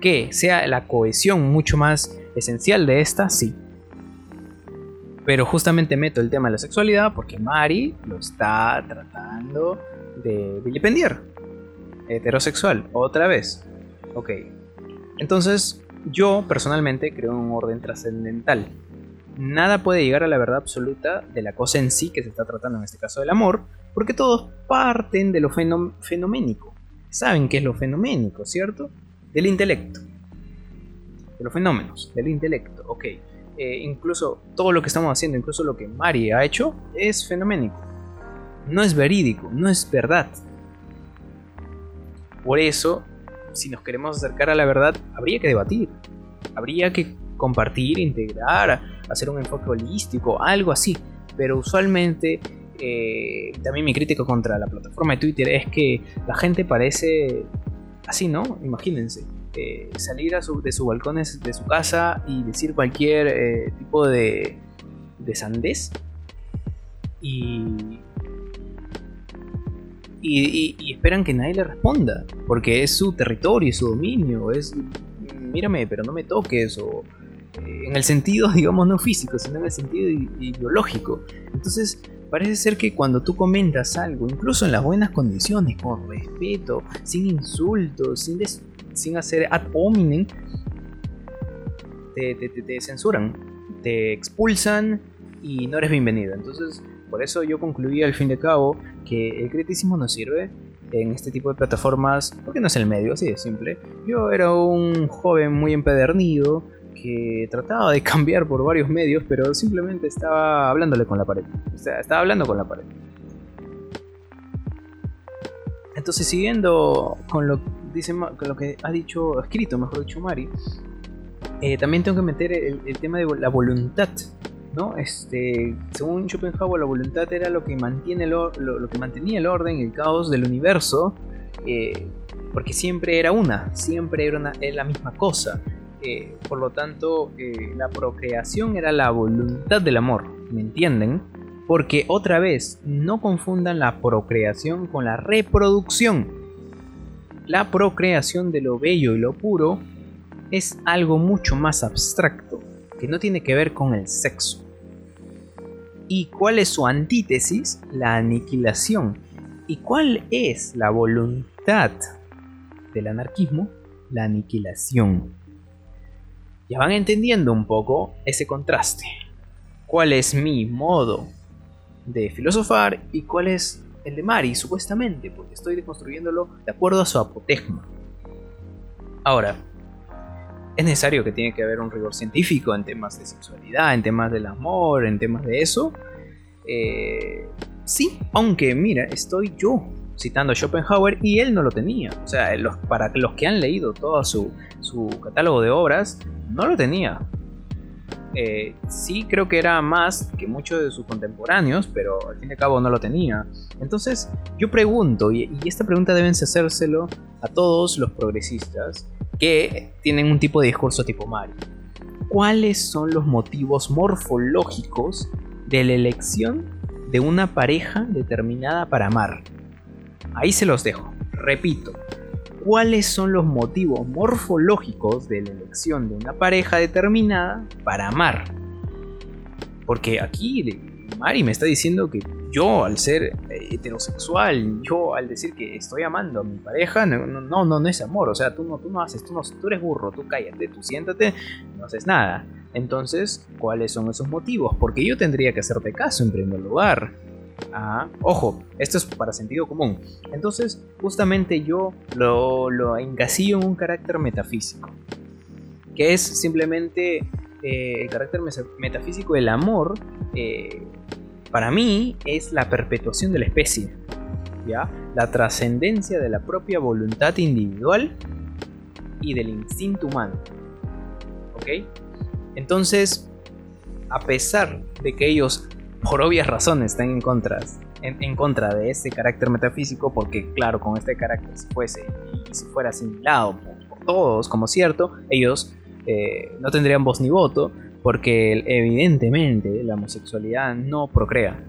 Que sea la cohesión mucho más esencial de esta, sí. Pero justamente meto el tema de la sexualidad porque Mari lo está tratando de vilipendiar. Heterosexual, otra vez. Ok. Entonces, yo personalmente creo en un orden trascendental nada puede llegar a la verdad absoluta de la cosa en sí que se está tratando en este caso del amor, porque todos parten de lo fenoménico. Saben qué es lo fenoménico, ¿cierto? Del intelecto. De los fenómenos, del intelecto, ok. Eh, incluso todo lo que estamos haciendo, incluso lo que Mari ha hecho, es fenoménico. No es verídico, no es verdad. Por eso, si nos queremos acercar a la verdad, habría que debatir. Habría que compartir, integrar, hacer un enfoque holístico, algo así. Pero usualmente eh, también mi crítica contra la plataforma de Twitter es que la gente parece así, ¿no? Imagínense. Eh, salir a de sus balcones de su casa y decir cualquier eh, tipo de, de sandés y, y, y, esperan que nadie le responda porque es su territorio, es su dominio, es mírame, pero no me toques o en el sentido, (laughs) digamos, no físico, sino en el sentido ideológico. Entonces, parece ser que cuando tú comentas algo, incluso en las buenas condiciones, con respeto, sin insultos, sin, sin hacer ad hominem, te, te, censuran, te expulsan y no eres bienvenido. Entonces, por eso yo concluí al fin de cabo que el criticismo no sirve en este tipo de plataformas porque no es el medio, así de simple. Yo era un joven muy empedernido que trataba de (laughs) cambiar por varios medios, pero simplemente estaba hablándole con la pared. O sea, estaba hablando con la pared. Entonces, siguiendo con lo, que ha dicho, escrito, mejor dicho, Mari, eh, también tengo que meter el, tema de la voluntad. ¿no? Este, según Schopenhauer, la voluntad era lo que, mantiene lo, que mantenía el orden, el caos del universo, eh, porque siempre era una, siempre era, la misma cosa. Por lo tanto, eh, la procreación era la voluntad del amor, ¿me entienden? Porque otra vez, no confundan la procreación con la reproducción. La procreación de lo bello y lo puro es algo mucho más abstracto, que no tiene que ver con el sexo. ¿Y cuál es su antítesis? La aniquilación. ¿Y cuál es la voluntad del anarquismo? La aniquilación. Ya van entendiendo un poco ese contraste. ¿Cuál es mi modo de filosofar y cuál es el de Mari, supuestamente? Porque estoy deconstruyéndolo de acuerdo a su apotegma. Ahora, es necesario que tiene que haber un rigor científico en temas de sexualidad, en temas del amor, en temas de eso. Eh, sí, aunque mira, estoy yo citando a Schopenhauer y él no lo tenía. O sea, para los que han leído todo su, catálogo de obras, no lo tenía. Eh, sí creo que era más que muchos de sus contemporáneos, pero al fin y al cabo no lo tenía. Entonces yo pregunto, y, y esta pregunta deben hacérselo a todos los progresistas, que tienen un tipo de discurso tipo Mario. ¿Cuáles son los motivos morfológicos de la elección de una pareja determinada para amar? Ahí se los dejo. Repito, ¿cuáles son los motivos morfológicos de la elección de una pareja determinada para amar? Porque aquí Mari me está diciendo que yo al ser eh, heterosexual, yo al decir que estoy amando a mi pareja, no, no, no, es amor, o sea, tú no, tú no haces, tú, no, tú eres burro, tú cállate, tú siéntate, no haces nada. Entonces, ¿cuáles son esos motivos? Porque yo tendría que hacerte caso en primer lugar. Ojo, esto es para sentido común. Entonces, justamente yo lo, lo encasillo en un carácter metafísico, que es simplemente eh, el carácter metafísico del amor. Eh, para mí es la perpetuación de la especie, ¿ya? La trascendencia de la propia voluntad individual y del instinto humano. ¿Ok? Entonces, a pesar de que ellos, por obvias razones, están en contra, en, contra de este carácter metafísico, porque claro, con este carácter si fuese si fuera asimilado por, todos como cierto, ellos eh, no tendrían voz ni voto, porque evidentemente la homosexualidad no procrea.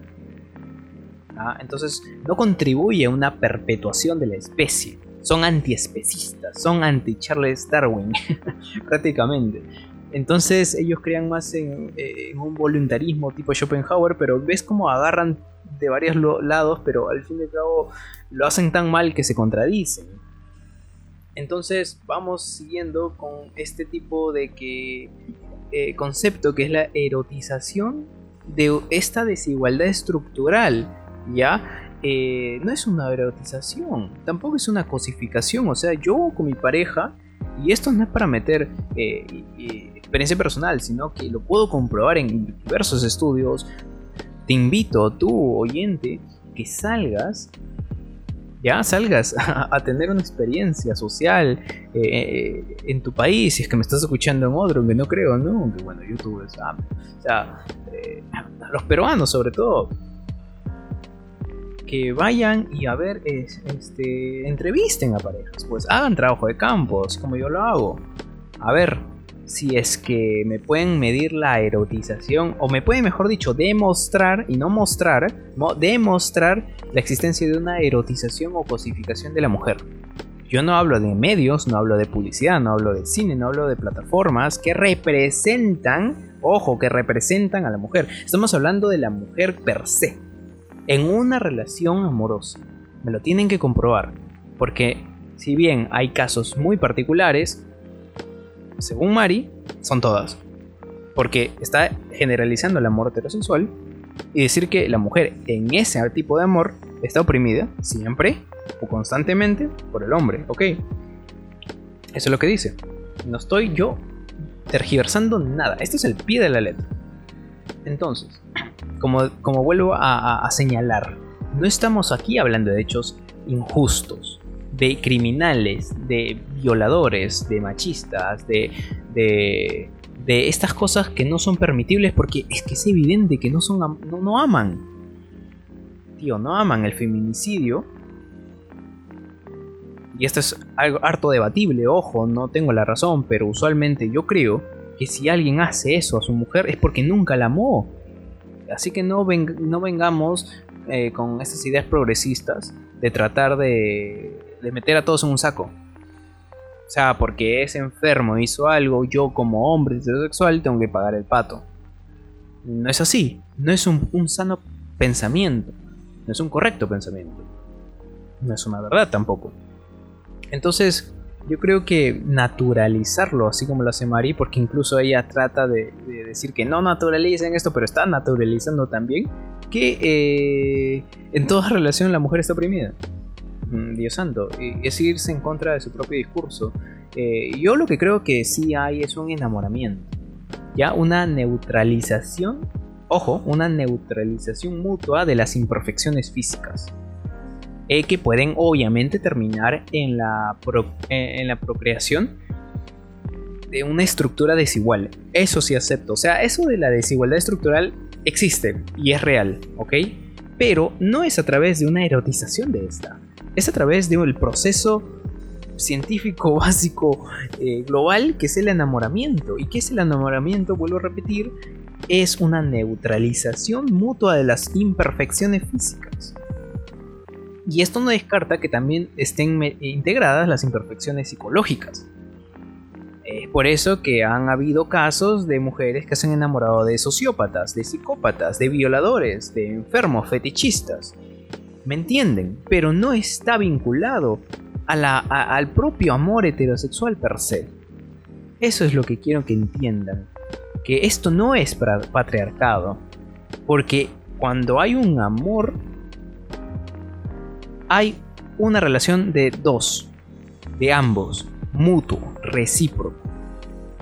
¿Ah? Entonces no contribuye a una perpetuación de la especie. Son antiespecistas, son anti-Charles Darwin, (laughs) prácticamente. Entonces ellos crean más en, un voluntarismo tipo Schopenhauer, pero ves cómo agarran de varios lados, pero al fin y al cabo lo hacen tan mal que se contradicen. Entonces vamos siguiendo con este tipo de eh, concepto que es la erotización de esta desigualdad estructural, ¿ya? Eh, no es una erotización, tampoco es una cosificación, o sea, yo con mi pareja, y esto no es para meter eh, experiencia personal, sino que lo puedo comprobar en diversos estudios, te invito, tú oyente, que salgas ya salgas (laughs) a, tener una experiencia social eh, eh, en tu país, si es que me estás escuchando en otro, que no creo, ¿no? Aunque bueno, YouTube es... Ah, o sea, eh, los peruanos sobre todo, que vayan y a ver, este, entrevisten a parejas, pues hagan trabajo de campo, así como yo lo hago. A ver, si es que me pueden medir la erotización, o me pueden, mejor dicho, demostrar, y no mostrar, demostrar la existencia de una erotización o cosificación de la mujer. Yo no hablo de medios, no hablo de publicidad, no hablo de cine, no hablo de plataformas que representan, ojo, que representan a la mujer. Estamos hablando de la mujer per se, en una relación amorosa. Me lo tienen que comprobar, porque si bien hay casos muy particulares, según Mari, son todas. Porque está generalizando el amor heterosexual y decir que la mujer en ese tipo de amor está oprimida siempre o constantemente por el hombre, ¿ok? Eso es lo que dice. No estoy yo tergiversando nada. Esto es el pie de la letra. Entonces, como, como vuelvo a señalar, no estamos aquí hablando de hechos injustos de criminales, de violadores, de machistas, de, de, de estas cosas que no son permitibles porque es que es evidente que no son no, no aman. Tío, no aman el feminicidio. Y esto es algo harto debatible, ojo, no tengo la razón, pero usualmente yo creo que si alguien hace eso a su mujer es porque nunca la amó. Así que no, no vengamos eh, con estas ideas progresistas de tratar de, de meter a todos en un saco. O sea, porque ese enfermo hizo algo, yo como hombre heterosexual tengo que pagar el pato. No es así, no es un, sano pensamiento, no es un correcto pensamiento, no es una verdad tampoco. Entonces, yo creo que naturalizarlo, así como lo hace Mari, porque incluso ella trata de, decir que no naturalicen esto, pero está naturalizando también que eh, en toda (laughs) relación la mujer está oprimida. Mm, Dios santo, es irse en contra de su propio discurso. Eh, yo lo que creo que sí hay es un enamoramiento, ya una neutralización, ojo, una neutralización mutua de las imperfecciones físicas. Eh, que pueden obviamente terminar en la, eh, en la procreación de una estructura desigual. Eso sí acepto. O sea, eso de la desigualdad estructural existe y es real, ¿ok? Pero no es a través de una erotización de esta es a través del proceso científico (laughs) básico eh, global que es el enamoramiento. ¿Y qué es el enamoramiento? Vuelvo a repetir, es una neutralización mutua de las imperfecciones físicas. Y esto no descarta que también estén integradas las imperfecciones psicológicas. Es por eso que han habido casos de mujeres que se han enamorado de sociópatas, de psicópatas, de violadores, de enfermos fetichistas. ¿Me entienden? Pero no está vinculado al propio amor heterosexual per se. Eso es lo que quiero que entiendan. Que esto no es patriarcado. Porque cuando hay un amor, hay una relación de dos, de ambos, mutuo, recíproco.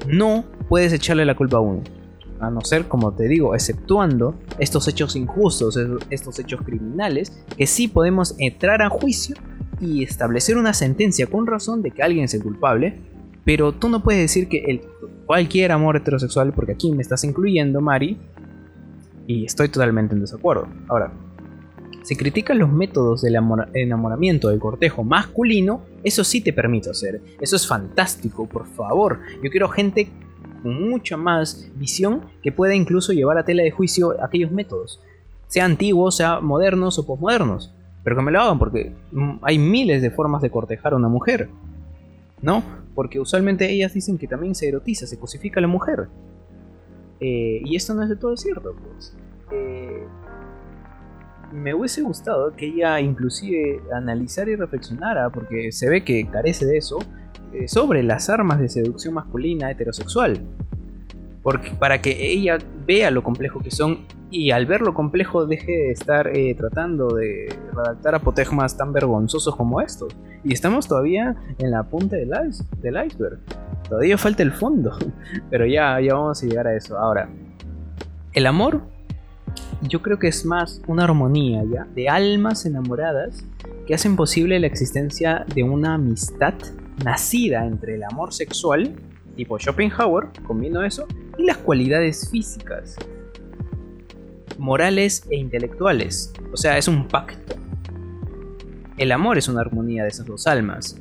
No puedes echarle la culpa a uno a no ser, como te digo, exceptuando estos hechos injustos, estos hechos criminales, que sí podemos entrar a juicio y establecer una sentencia con razón de que alguien es el culpable, pero tú no puedes decir que el, cualquier amor heterosexual, porque aquí me estás incluyendo, Mari, y estoy totalmente en desacuerdo. Ahora, si criticas los métodos del enamoramiento del cortejo masculino, eso sí te permito hacer. Eso es fantástico, por favor. Yo quiero gente con mucha más visión que pueda incluso llevar a tela de juicio aquellos métodos, sea antiguos, sea modernos o posmodernos, pero que me lo hagan porque mm, hay miles de formas de cortejar a una mujer, ¿no? Porque usualmente ellas dicen que también se erotiza, se cosifica a la mujer. Eh, y esto no es de todo cierto, pues. Eh, me hubiese gustado que ella inclusive analizara y reflexionara, porque se ve que carece de eso, sobre las armas de seducción masculina heterosexual. Porque, para que ella vea lo complejo que son y al ver lo complejo deje de estar eh, tratando de redactar apotegmas tan vergonzosos como estos. Y estamos todavía en la punta del, del iceberg. Todavía falta el fondo. (laughs) Pero ya, ya vamos a llegar a eso. Ahora, el amor yo creo que es más una armonía ya de almas enamoradas que hacen posible la existencia de una amistad nacida entre el amor sexual, tipo Schopenhauer, combino eso, y las cualidades físicas, morales e intelectuales. O sea, es un pacto. El amor es una armonía de esas dos almas.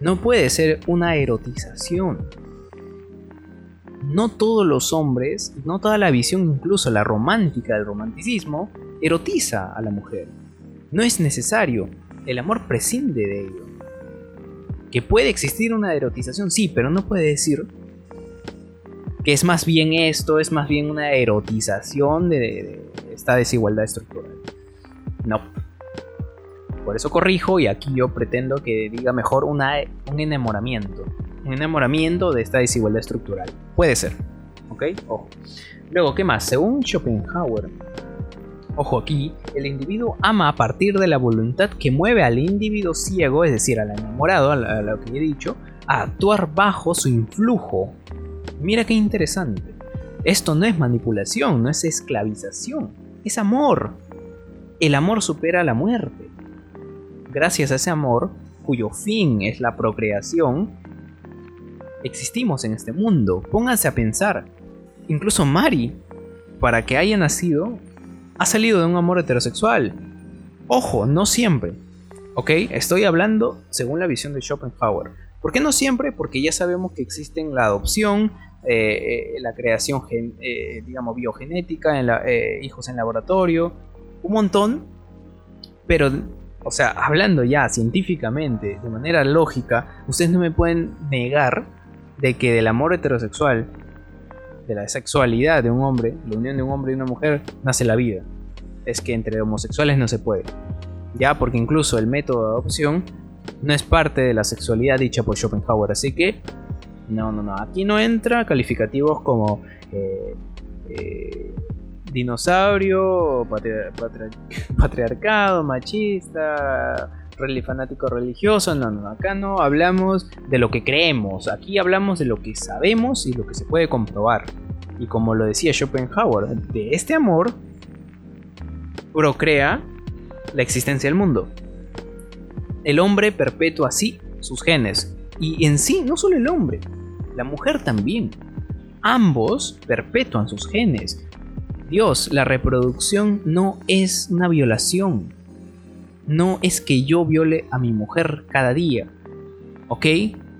No puede ser una erotización. No todos los hombres, no toda la visión, incluso la romántica del romanticismo, erotiza a la mujer. No es necesario. El amor prescinde de ello. Que puede existir una erotización, sí, pero no puede decir que es más bien esto, es más bien una erotización de, esta desigualdad estructural. No. Por eso corrijo y aquí yo pretendo que diga mejor una, un enamoramiento. Un enamoramiento de esta desigualdad estructural. Puede ser. ¿Ok? Ojo. Luego, ¿qué más? Según Schopenhauer, Ojo aquí, el individuo ama a partir de la voluntad que mueve al individuo ciego, es decir, al enamorado, a lo que he dicho, a actuar bajo su influjo. Mira qué interesante. Esto no es manipulación, no es esclavización, es amor. El amor supera la muerte. Gracias a ese amor, cuyo fin es la procreación, existimos en este mundo. Pónganse a pensar, incluso Mari, para que haya nacido, ha salido de un amor heterosexual. Ojo, no siempre. ¿Ok? Estoy hablando según la visión de Schopenhauer. ¿Por qué no siempre? Porque ya sabemos que existen la adopción, eh, eh, la creación, eh, digamos, biogenética, en hijos en laboratorio, un montón. Pero, o sea, hablando ya científicamente, de manera lógica, ustedes no me pueden negar de que del amor heterosexual, de la sexualidad de un hombre, la unión de un hombre y una mujer, nace la vida. Es que entre homosexuales no se puede. Ya, porque incluso el método de adopción no es parte de la sexualidad dicha por Schopenhauer. Así que, no, no, no. Aquí no entra calificativos como eh, eh, dinosaurio, (laughs) patriarcado, machista, fanático religioso, no, no, acá no hablamos de lo que creemos, aquí hablamos de lo que sabemos y lo que se puede comprobar. Y como lo decía Schopenhauer, de este amor procrea la existencia del mundo. El hombre perpetúa así sus genes. Y en sí, no solo el hombre, la mujer también. Ambos perpetúan sus genes. Dios, la reproducción no es una violación. No es que yo viole a mi mujer cada día. ¿Ok?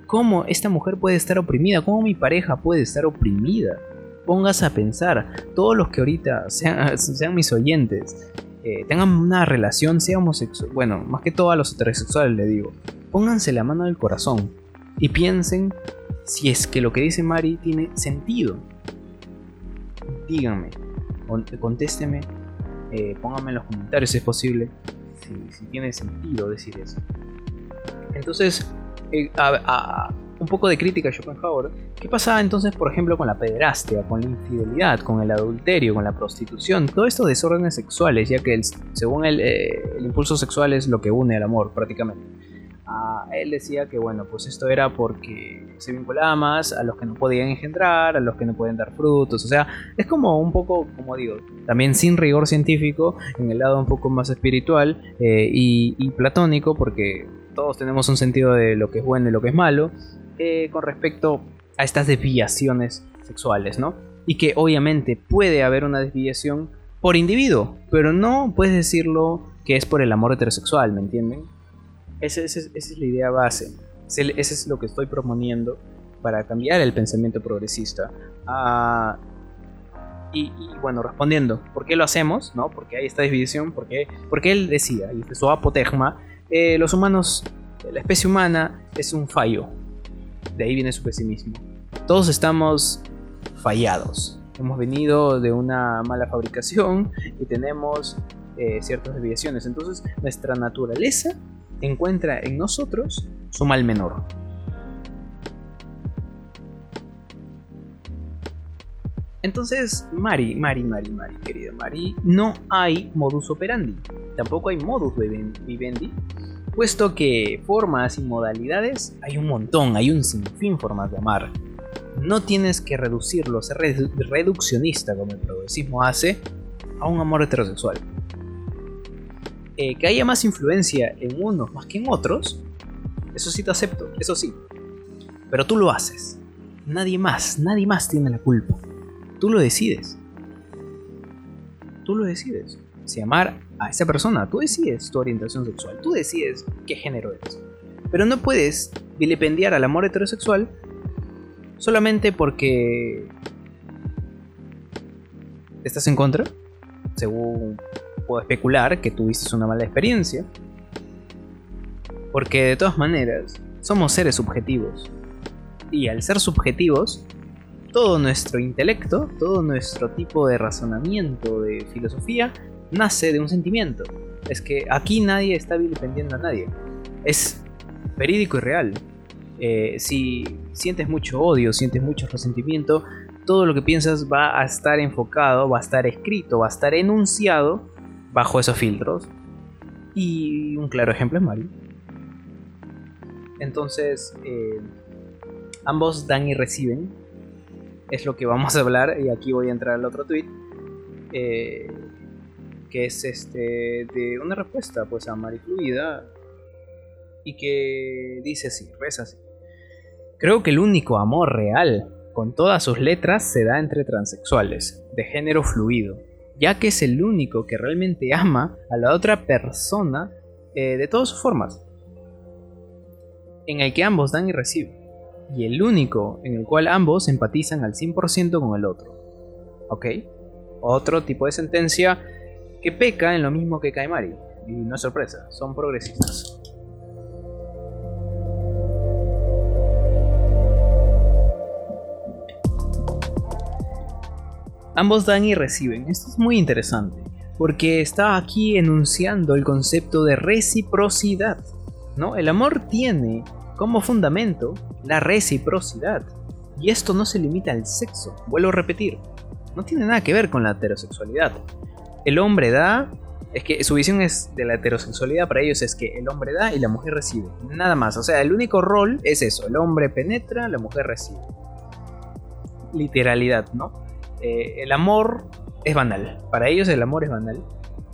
¿Cómo esta mujer puede estar oprimida? ¿Cómo mi pareja puede estar oprimida? Póngase a pensar, todos los que ahorita sean, (laughs) sean mis oyentes, eh, tengan una relación, sea homosexual, bueno, más que todo a los heterosexuales le digo, pónganse la mano del corazón y piensen si es que lo que dice Mari tiene sentido. Díganme, contésteme, eh, pónganme en los comentarios si es posible si, tiene sentido decir eso. Entonces, eh, un poco de crítica a Schopenhauer. ¿Qué pasaba entonces, por ejemplo, con la pederastia, con la infidelidad, con el adulterio, con la prostitución? Todo estos desórdenes sexuales, ya que según él, eh, el impulso sexual es lo que une al amor prácticamente él decía que bueno, pues esto era porque se vinculaba más a los que no podían engendrar, a los que no pueden dar frutos, o sea, es como un poco, como digo, también sin rigor científico, en el lado un poco más espiritual eh, y, platónico, porque todos tenemos un sentido de lo que es bueno y lo que es malo, eh, con respecto a estas desviaciones sexuales, ¿no? Y que obviamente puede haber una desviación por individuo, pero no puedes decirlo que es por el amor heterosexual, ¿me entienden? Esa, es la idea base. Ese, es lo que estoy proponiendo para cambiar el pensamiento progresista. Ah, y, bueno, respondiendo, ¿por qué lo hacemos? ¿No? Porque hay esta división, porque, porque él decía, y su apotegma, eh, los humanos, la especie humana es un fallo. De ahí viene su pesimismo. Todos estamos fallados. Hemos venido de una mala fabricación y tenemos eh, ciertas desviaciones. Entonces, nuestra naturaleza encuentra en nosotros su mal menor. Entonces, Mari, Mari, Mari, Mari, querida Mari, no hay modus operandi, tampoco hay modus vivendi, puesto que formas y modalidades hay un montón, hay un sinfín formas de amar. No tienes que reducirlo, ser reduccionista como el progresismo hace, a un amor heterosexual. Eh, que haya más influencia en unos más que en otros, eso sí te acepto, eso sí. Pero tú lo haces. Nadie más, nadie más tiene la culpa. Tú lo decides. Tú lo decides. Si amar a esa persona, tú decides tu orientación sexual, tú decides qué género eres. Pero no puedes vilipendiar al amor heterosexual solamente porque estás en contra, según puedo especular que tuviste una mala experiencia. Porque de todas maneras, somos seres subjetivos. Y al ser subjetivos, todo nuestro intelecto, todo nuestro tipo de razonamiento, de filosofía, nace de un sentimiento. Es que aquí nadie está vilipendiendo a nadie. Es verídico y real. Eh, si sientes mucho odio, sientes mucho resentimiento, todo lo que piensas va a estar enfocado, va a estar escrito, va a estar enunciado bajo esos filtros. Y un claro ejemplo es Mario. Entonces, eh, ambos dan y reciben. Es lo que vamos a hablar. Y aquí voy a entrar al otro tweet. Eh, que es este de una respuesta pues a Mari Fluida. Y que dice así, reza así. Creo que el único amor real con todas sus letras se da entre transexuales, de género fluido, ya que es el único que realmente ama a la otra persona eh, de todas sus formas, en el que ambos dan y reciben, y el único en el cual ambos empatizan al 100% con el otro. ¿Ok? Otro tipo de sentencia que peca en lo mismo que Kaimari, y no es sorpresa, son progresistas. Ambos dan y reciben. Esto es muy interesante, porque está aquí enunciando el concepto de reciprocidad. ¿no? El amor tiene como fundamento la reciprocidad. Y esto no se limita al sexo, vuelvo a repetir. No tiene nada que ver con la heterosexualidad. El hombre da, es que su visión es de la heterosexualidad para ellos es que el hombre da y la mujer recibe. Nada más, o sea, el único rol es eso, el hombre penetra, la mujer recibe. Literalidad, ¿no? Eh, el amor es banal. Para ellos el amor es banal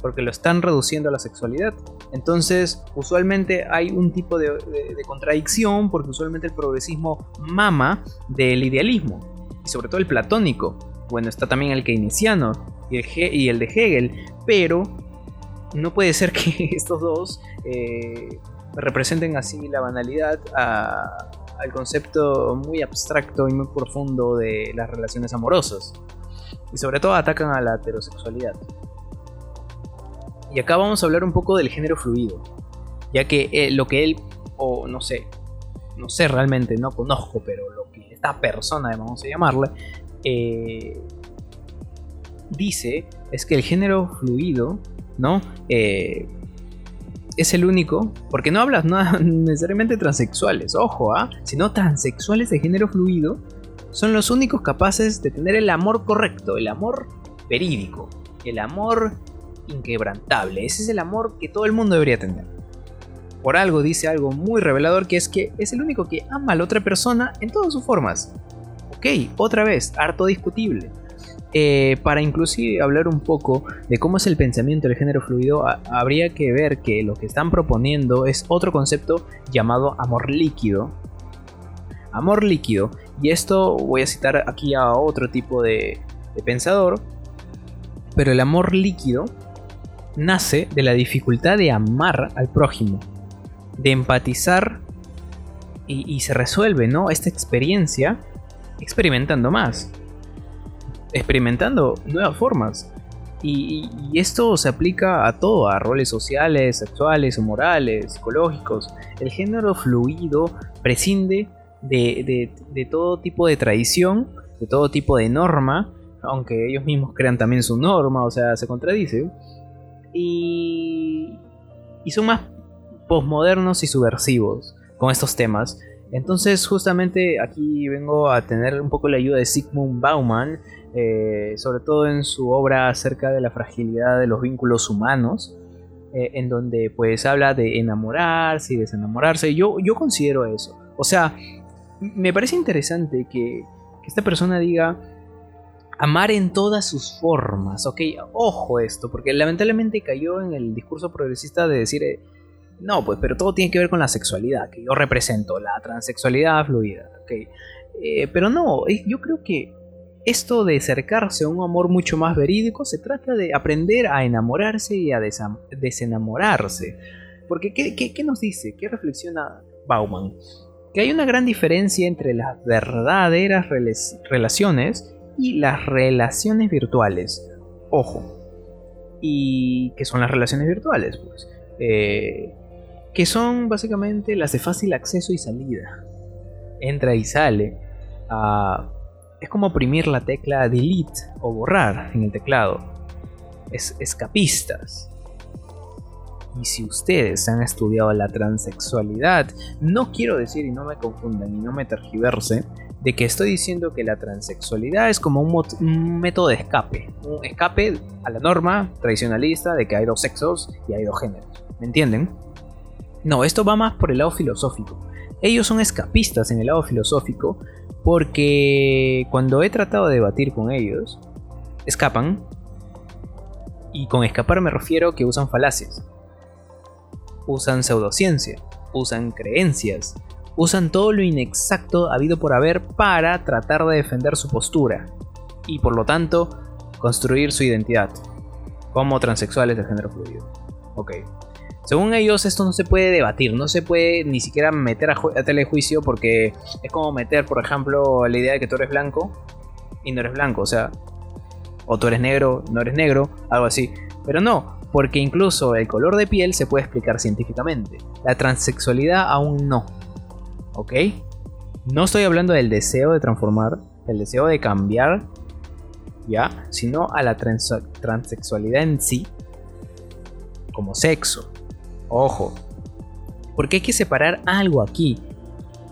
porque lo están reduciendo a la sexualidad. Entonces, usualmente hay un tipo de, contradicción porque usualmente el progresismo mama del idealismo y sobre todo el platónico. Bueno, está también el keynesiano y el, de Hegel, pero no puede ser (laughs) que estos dos eh, representen así la banalidad al concepto muy abstracto y muy profundo de las relaciones amorosas y sobre todo atacan a la heterosexualidad. Y acá vamos a hablar un poco del género fluido, ya que eh, lo que él, o no sé, no sé realmente, no conozco, pero lo que esta persona, vamos a llamarle, eh, dice es que el género fluido, ¿no? Eh, es el único, porque no hablas nada (laughs) necesariamente transexuales, ojo, ¿ah? Sino transexuales de género fluido son los únicos capaces de tener el amor correcto, el amor verídico, el amor inquebrantable. Ese es el amor que todo el mundo debería tener. Por algo dice algo muy revelador que es que es el único que ama a la otra persona en todas sus formas. Ok, otra vez, harto discutible. Eh, para inclusive hablar un poco de cómo es el pensamiento del género fluido, habría que ver que lo que están proponiendo es otro concepto llamado amor líquido. Amor líquido y esto voy a citar aquí a otro tipo de, pensador. Pero el amor líquido nace de la dificultad de amar al prójimo, de empatizar y, se resuelve, ¿no? Esta experiencia experimentando más, experimentando nuevas formas. Y, y, esto se aplica a todo, a roles sociales, sexuales morales, psicológicos. El género fluido prescinde de, todo tipo de tradición, de todo tipo de norma, aunque ellos mismos crean también su norma, o sea, se contradice. Y, y son más posmodernos y subversivos con estos temas. Entonces justamente aquí vengo a tener un poco la ayuda de Sigmund Bauman, eh, sobre todo en su obra acerca de la fragilidad de los vínculos humanos, eh, en donde pues habla de enamorarse y desenamorarse. Yo, yo considero eso. O sea, me parece interesante que, esta persona diga amar en todas sus formas, ok, ojo esto, porque lamentablemente cayó en el discurso progresista de decir, eh, no, pues, pero todo tiene que ver con la sexualidad, que yo represento, la transexualidad fluida, eh, pero no, yo creo que esto de acercarse a un amor mucho más verídico se trata de aprender a enamorarse y a desenamorarse, porque ¿qué, qué nos dice? ¿Qué reflexiona Bauman? que hay una gran diferencia entre las verdaderas relaciones y las relaciones virtuales. Ojo. ¿Y qué son las relaciones virtuales? Pues, eh, que son básicamente las de fácil acceso y salida. Entra y sale. Es como oprimir la tecla delete o borrar en el teclado. Es escapistas. Y si ustedes han estudiado la transexualidad, no quiero decir y no me confundan y no me tergiverse de que estoy diciendo que la transexualidad es como un, método de escape, un escape a la norma tradicionalista de que hay dos sexos y hay dos géneros. ¿Me entienden? No, esto va más por el lado filosófico. Ellos son escapistas en el lado filosófico porque cuando he tratado de debatir con ellos, escapan. Y con escapar me refiero que usan falacias usan pseudociencia, usan creencias, usan todo lo inexacto habido por haber para tratar de defender su postura y por lo tanto construir su identidad como transexuales de género fluido. Ok. Según ellos esto no se puede debatir, no se puede ni siquiera meter a, a telejuicio porque es como meter, por ejemplo, la idea de que tú eres blanco y no eres blanco, o sea, o tú eres negro, no eres negro, algo así. Pero no, porque incluso el color de piel se puede explicar científicamente. La transexualidad aún no. ¿Ok? No estoy hablando del deseo de transformar, el deseo de cambiar, ¿ya? Sino a la transexualidad en sí, como sexo. Ojo. Porque hay que separar algo aquí,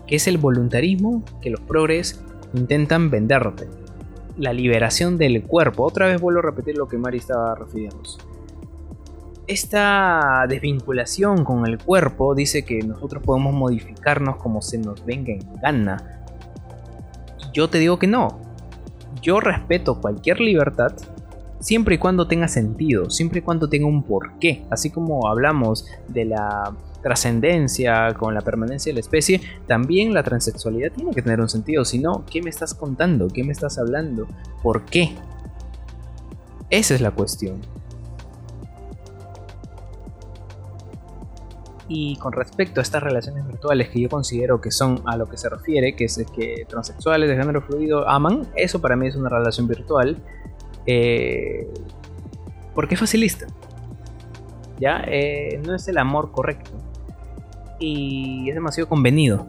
que es el voluntarismo que los progres intentan venderte. La liberación del cuerpo. Otra vez vuelvo a repetir lo que Mari estaba refiriéndose esta desvinculación con el cuerpo dice que nosotros podemos modificarnos como se nos venga en gana. Yo te digo que no. Yo respeto cualquier libertad siempre y cuando tenga sentido, siempre y cuando tenga un porqué. Así como hablamos de la trascendencia con la permanencia de la especie, también la transexualidad tiene que tener un sentido. Si no, ¿qué me estás contando? ¿Qué me estás hablando? ¿Por qué? Esa es la cuestión. Y con respecto a estas relaciones virtuales que yo considero que son a lo que se refiere, que es que transexuales de género fluido aman, eso para mí es una relación virtual. Eh, porque es facilista. ¿Ya? Eh, no es el amor correcto. Y es demasiado convenido.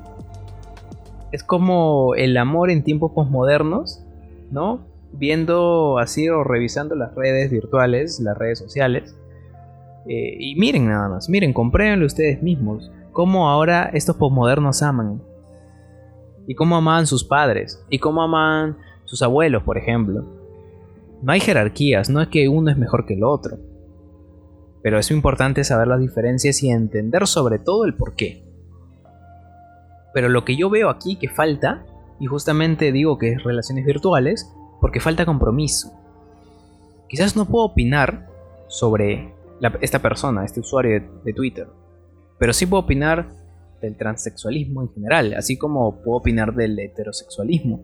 Es como el amor en tiempos posmodernos, ¿no? Viendo así o revisando las redes virtuales, las redes sociales eh, y miren nada más, miren, compréenlo ustedes mismos. Cómo ahora estos posmodernos aman. Y cómo amaban sus padres. Y cómo amaban sus abuelos, por ejemplo. No hay jerarquías, no es que uno es mejor que el otro. Pero es importante saber las diferencias y entender sobre todo el por qué. Pero lo que yo veo aquí que falta, y justamente digo que es relaciones virtuales, porque falta compromiso. Quizás no puedo opinar sobre esta persona, este usuario de, Twitter. Pero sí puedo opinar del transexualismo en general, así como puedo opinar del heterosexualismo.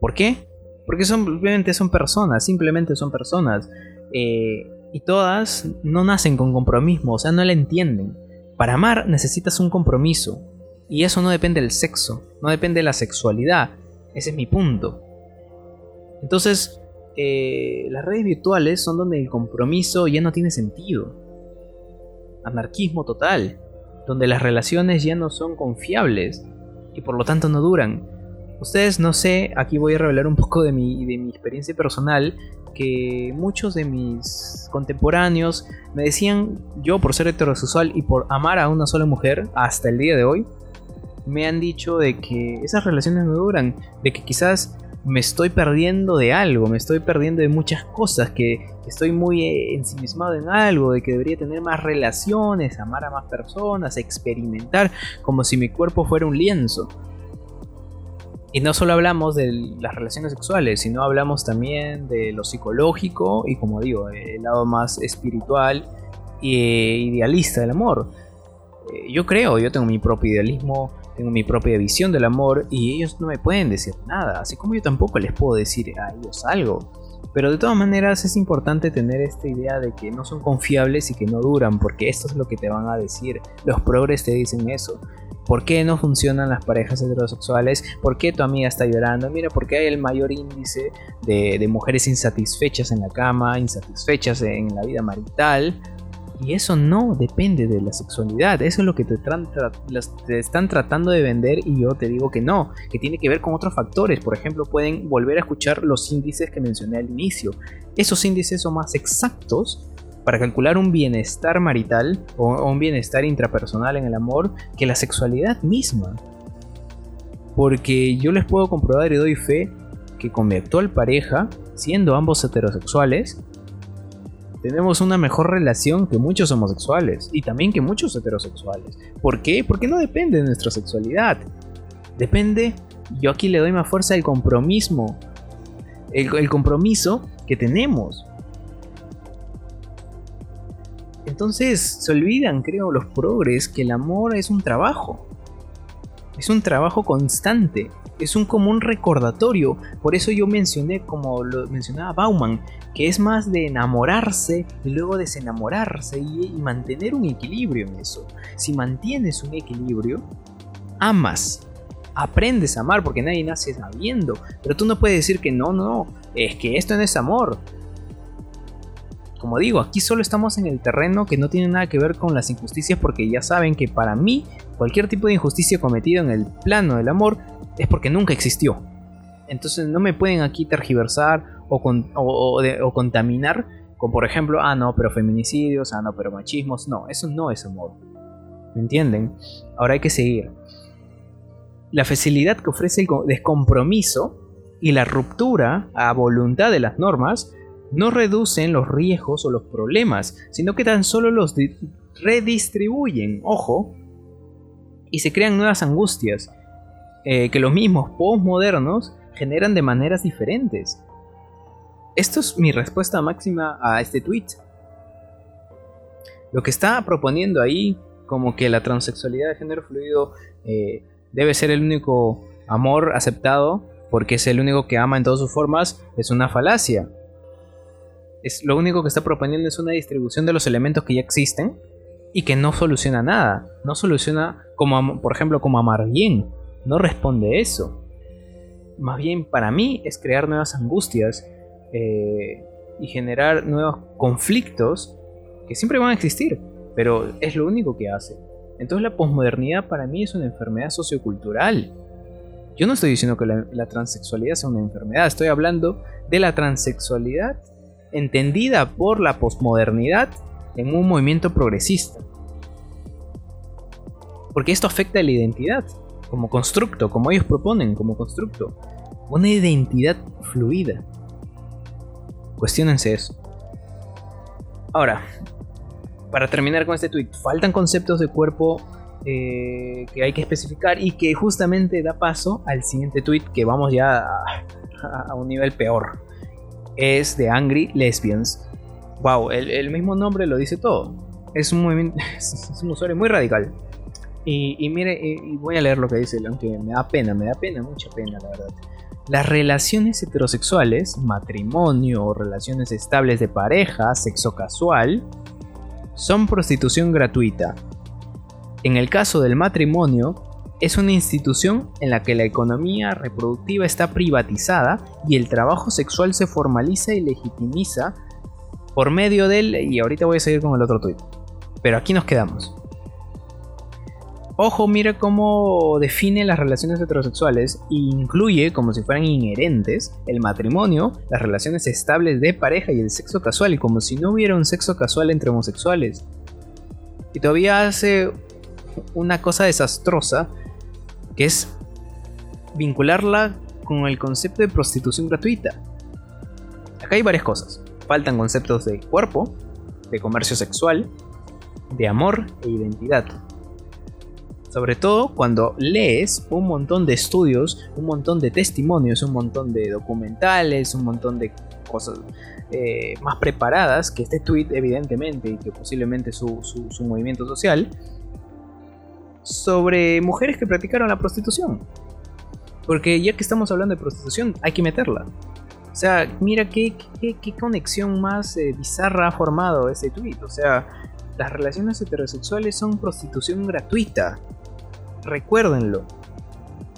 ¿Por qué? Porque son, son personas, simplemente son personas. Eh, y todas no nacen con compromiso, o sea, no la entienden. Para amar necesitas un compromiso. Y eso no depende del sexo, no depende de la sexualidad. Ese es mi punto. Entonces, eh, las redes virtuales son donde el compromiso ya no tiene sentido. Anarquismo total, donde las relaciones ya no son confiables y por lo tanto no duran. Ustedes no sé, aquí voy a revelar un poco de mi, de mi experiencia personal, que muchos de mis contemporáneos me decían, yo por ser heterosexual y por amar a una sola mujer hasta el día de hoy, me han dicho de que esas relaciones no duran, de que quizás me estoy perdiendo de algo, me estoy perdiendo de muchas cosas, que estoy muy eh, ensimismado en algo, de que debería tener más relaciones, amar a más personas, experimentar como si mi cuerpo fuera un lienzo. Y no solo hablamos de las relaciones sexuales, sino hablamos también de lo psicológico y como digo, el lado más espiritual e idealista del amor. Eh, yo creo, yo tengo mi propio idealismo, tengo mi propia visión del amor y ellos no me pueden decir nada, así como yo tampoco les puedo decir a ellos algo. Pero de todas maneras es importante tener esta idea de que no son confiables y que no duran, porque esto es lo que te van a decir. Los progres te dicen eso. ¿Por qué no funcionan las parejas heterosexuales? ¿Por qué tu amiga está llorando? Mira, ¿por qué hay el mayor índice de, de mujeres insatisfechas en la cama, insatisfechas en la vida marital? Y eso no depende de la sexualidad, eso es lo que te, están tratando de vender y yo te digo que no, que tiene que ver con otros factores. Por ejemplo, pueden volver a escuchar los índices que mencioné al inicio. Esos índices son más exactos para calcular un bienestar marital o un bienestar intrapersonal en el amor que la sexualidad misma. Porque yo les puedo comprobar y doy fe que con mi actual pareja, siendo ambos heterosexuales, tenemos una mejor relación que muchos homosexuales y también que muchos heterosexuales. ¿Por qué? Porque no depende de nuestra sexualidad. Depende, yo aquí le doy más fuerza al compromiso. El, compromiso que tenemos. Entonces se olvidan, creo, los progres que el amor es un trabajo. Es un trabajo constante, es un común recordatorio. Por eso yo mencioné, como lo mencionaba Bauman, que es más de enamorarse y luego desenamorarse y, y mantener un equilibrio en eso. Si mantienes un equilibrio, amas, aprendes a amar porque nadie nace sabiendo. Pero tú no puedes decir que no, no, es que esto no es amor. Como digo, aquí solo estamos en el terreno que no tiene nada que ver con las injusticias porque ya saben que para mí cualquier tipo de injusticia cometida en el plano del amor es porque nunca existió. Entonces no me pueden aquí tergiversar o, o, contaminar con, por ejemplo, ah, no, pero feminicidios, ah, no, pero machismos. No, eso no es amor. ¿Me entienden? Ahora hay que seguir. La facilidad que ofrece el descompromiso y la ruptura a voluntad de las normas no reducen los riesgos o los problemas, sino que tan solo los redistribuyen, ojo, y se crean nuevas angustias eh, que los mismos postmodernos generan de maneras diferentes. Esto es mi respuesta máxima a este tweet. Lo que está proponiendo ahí, como que la transexualidad de género fluido eh, debe ser el único amor aceptado porque es el único que ama en todas sus formas, es una falacia es lo único que está proponiendo es una distribución de los elementos que ya existen y que no soluciona nada. No soluciona, como por ejemplo, como amar bien. No responde eso. Más bien, para mí, es crear nuevas angustias eh, y generar nuevos conflictos que siempre van a existir, pero es lo único que hace. Entonces la posmodernidad para mí es una enfermedad sociocultural. Yo no estoy diciendo que la, la transexualidad sea una enfermedad, estoy hablando de la transexualidad entendida por la posmodernidad en un movimiento progresista. Porque esto afecta a la identidad, como constructo, como ellos proponen, como constructo. Una identidad fluida. Cuestiónense eso. Ahora, para terminar con este tweet, faltan conceptos de cuerpo eh, que hay que especificar y que justamente da paso al siguiente tweet que vamos ya a un nivel peor es de Angry Lesbians. Wow, el, mismo nombre lo dice todo. Es un (laughs) un usuario muy radical. Y, mire, y, voy a leer lo que dice, aunque me da pena, me da pena, mucha pena, la verdad. Las relaciones heterosexuales, matrimonio o relaciones estables de pareja, sexo casual, son prostitución gratuita. En el caso del matrimonio, es una institución en la que la economía reproductiva está privatizada y el trabajo sexual se formaliza y legitimiza por medio del... Y ahorita voy a seguir con el otro tuit. Pero aquí nos quedamos. Ojo, mira cómo define las relaciones heterosexuales e incluye, como si fueran inherentes, el matrimonio, las relaciones estables de pareja y el sexo casual, como si no hubiera un sexo casual entre homosexuales. Y todavía hace una cosa desastrosa que es vincularla con el concepto de prostitución gratuita. Acá hay varias cosas. Faltan conceptos de cuerpo, de comercio sexual, de amor e identidad. Sobre todo cuando lees un montón de estudios, un montón de testimonios, un montón de documentales, un montón de cosas eh, más preparadas que este tweet evidentemente y que posiblemente su, su movimiento social sobre mujeres que practicaron la prostitución. Porque ya que estamos hablando de prostitución, hay que meterla. O sea, mira qué, qué, conexión más eh, bizarra ha formado ese tweet. O sea, las relaciones heterosexuales son prostitución gratuita. Recuérdenlo.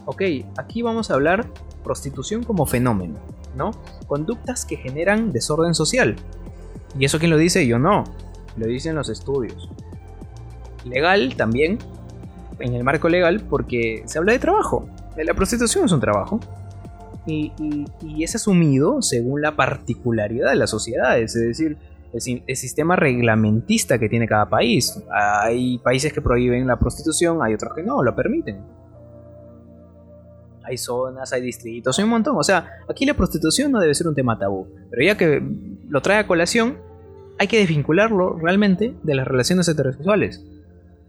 Ok, aquí vamos a hablar prostitución como fenómeno, ¿no? Conductas que generan desorden social. ¿Y eso quién lo dice? Yo no. Lo dicen los estudios. Legal también, en el marco legal porque se habla de trabajo. La prostitución es un trabajo. Y, es asumido según la particularidad de las sociedades, es decir, el, sistema reglamentista que tiene cada país. Hay países que prohíben la prostitución, hay otros que no, lo permiten. Hay zonas, hay distritos, hay un montón. O sea, aquí la prostitución no debe ser un tema tabú. Pero ya que lo trae a colación, hay que desvincularlo realmente de las relaciones heterosexuales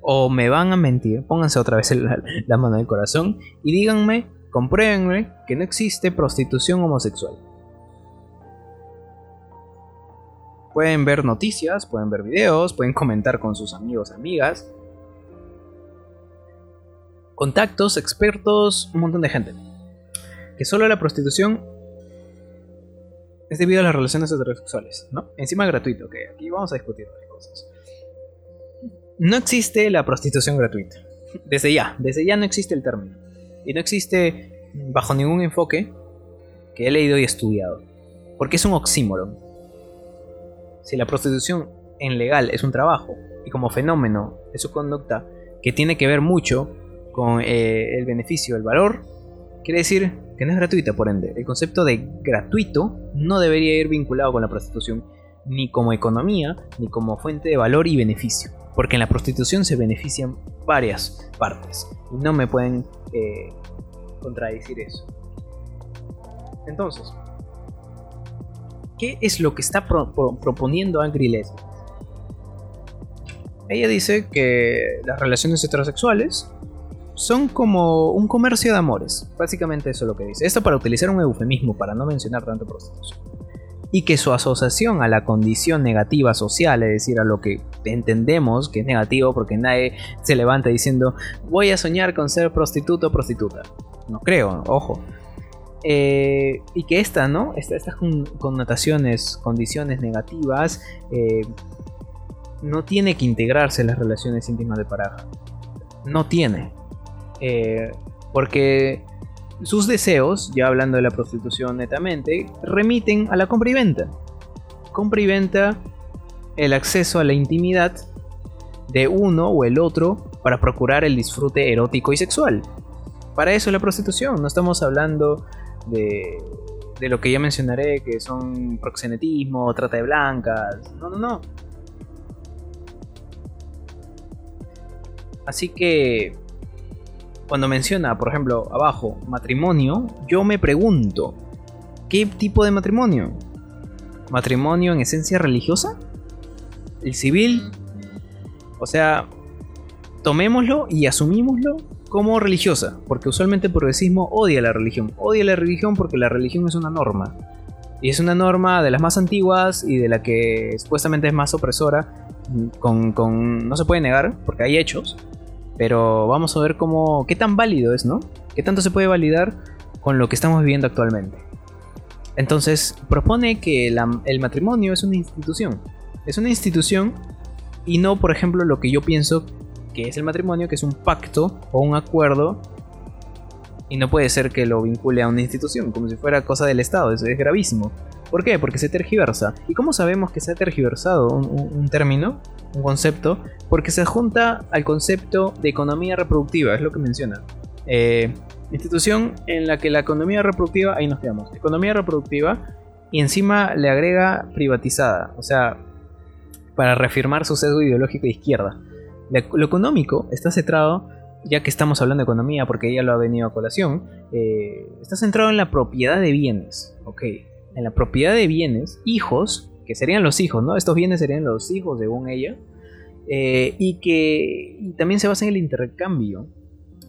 o me van a mentir, pónganse otra vez la, mano en el corazón y díganme, compruébenme que no existe prostitución homosexual. Pueden ver noticias, pueden ver videos, pueden comentar con sus amigos, amigas. contactos, expertos, un montón de gente. Que solo la prostitución es debido a las relaciones heterosexuales, ¿no? Encima gratuito, ok, aquí vamos a discutir las cosas. No existe la prostitución gratuita. Desde ya, desde ya no existe el término. Y no existe bajo ningún enfoque que he leído y estudiado. Porque es un oxímoron. Si la prostitución en legal es un trabajo y como fenómeno es su conducta que tiene que ver mucho con eh, el beneficio, el valor, quiere decir que no es gratuita, por ende. El concepto de gratuito no debería ir vinculado con la prostitución, ni como economía, ni como fuente de valor y beneficio. Porque en la prostitución se benefician varias partes. Y no me pueden eh, contradecir eso. Entonces, ¿qué es lo que está proponiendo Angry Leslie? Ella dice que las relaciones heterosexuales son como un comercio de amores. Básicamente eso es lo que dice. Esto para utilizar un eufemismo, para no mencionar tanto prostitución. Y que su asociación a la condición negativa social, es decir, a lo que entendemos que es negativo, porque nadie se levanta diciendo voy a soñar con ser prostituto o prostituta. No creo, ojo. Eh, y que esta, ¿no? estas connotaciones, condiciones negativas, eh, no tiene que integrarse en las relaciones íntimas de pareja. No tiene. Eh, porque sus deseos, ya hablando de la prostitución netamente, remiten a la compra y venta. Compra y venta el acceso a la intimidad de uno o el otro para procurar el disfrute erótico y sexual. Para eso es la prostitución, no estamos hablando de, de lo que ya mencionaré, que son proxenetismo, trata de blancas. No, no, no. Así que cuando menciona, por ejemplo, abajo, matrimonio, yo me pregunto, ¿qué tipo de matrimonio? ¿Matrimonio en esencia religiosa? ¿El civil? O sea, tomémoslo y asumímoslo como religiosa, porque usualmente el progresismo odia la religión. Odia la religión porque la religión es una norma. Y es una norma de las más antiguas y de la que supuestamente es más opresora, con, con no se puede negar, porque hay hechos, pero vamos a ver cómo, qué tan válido es, ¿no? ¿Qué tanto se puede validar con lo que estamos viviendo actualmente? Entonces, propone que el matrimonio es una institución. Es una institución y no, por ejemplo, lo que yo pienso que es el matrimonio, que es un pacto o un acuerdo. Y no puede ser que lo vincule a una institución, como si fuera cosa del Estado. Eso es gravísimo. ¿Por qué? Porque se tergiversa. ¿Y cómo sabemos que se ha tergiversado un término? un concepto, porque se junta al concepto de economía reproductiva, es lo que menciona. Eh, institución en la que la economía reproductiva, ahí nos quedamos, economía reproductiva, y encima le agrega privatizada, o sea, para reafirmar su sesgo ideológico de izquierda. Lo económico está centrado, ya que estamos hablando de economía, porque ella lo ha venido a colación, eh, está centrado en la propiedad de bienes, ok, en la propiedad de bienes, hijos que serían los hijos, ¿no? Estos bienes serían los hijos según ella, eh, y que también se basa en el intercambio,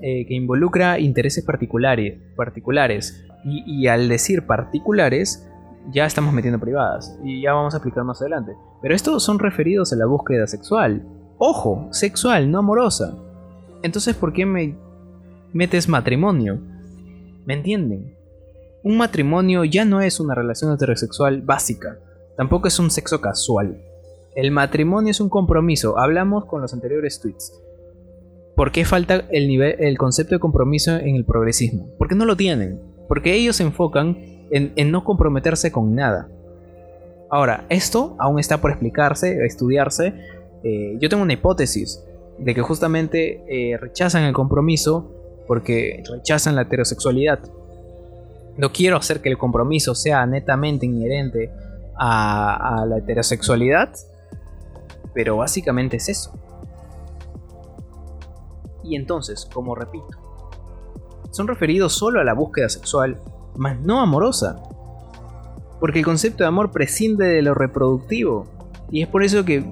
eh, que involucra intereses particulares, particulares y, al decir particulares, ya estamos metiendo privadas, y ya vamos a explicar más adelante. Pero estos son referidos a la búsqueda sexual. Ojo, sexual, no amorosa. Entonces, ¿por qué me metes matrimonio? ¿Me entienden? Un matrimonio ya no es una relación heterosexual básica Tampoco es un sexo casual. El matrimonio es un compromiso. Hablamos con los anteriores tweets. ¿Por qué falta el, nivel, el concepto de compromiso en el progresismo? Porque no lo tienen. Porque ellos se enfocan en, no comprometerse con nada. Ahora, esto aún está por explicarse, estudiarse. Eh, yo tengo una hipótesis de que justamente eh, rechazan el compromiso porque rechazan la heterosexualidad. No quiero hacer que el compromiso sea netamente inherente a, la heterosexualidad, pero básicamente es eso. Y entonces, como repito, son referidos solo a la búsqueda sexual, mas no amorosa. Porque el concepto de amor prescinde de lo reproductivo. Y es por eso que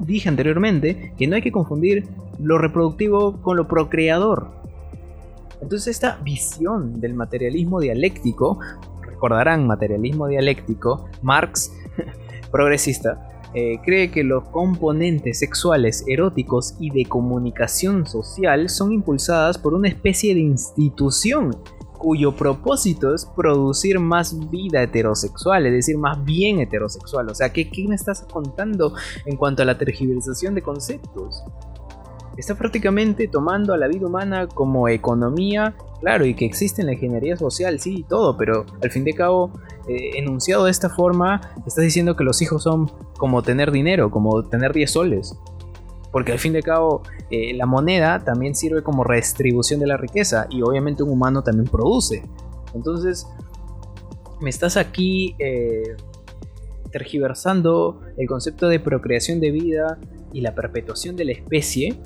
dije anteriormente que no hay que confundir lo reproductivo con lo procreador. Entonces esta visión del materialismo dialéctico recordarán materialismo dialéctico, Marx, (laughs) progresista, eh, cree que los componentes sexuales, eróticos y de comunicación social son impulsadas por una especie de institución cuyo propósito es producir más vida heterosexual, es decir, más bien heterosexual. O sea, ¿qué, qué me estás contando en cuanto a la tergiversación de conceptos? Está prácticamente tomando a la vida humana como economía, claro, y que existe en la ingeniería social, sí, y todo, pero al fin de cabo, eh, enunciado de esta forma, estás diciendo que los hijos son como tener dinero, como tener 10 soles. Porque al fin de cabo, eh, la moneda también sirve como redistribución de la riqueza y obviamente un humano también produce. Entonces, me estás aquí eh, tergiversando el concepto de procreación de vida y la perpetuación de la especie,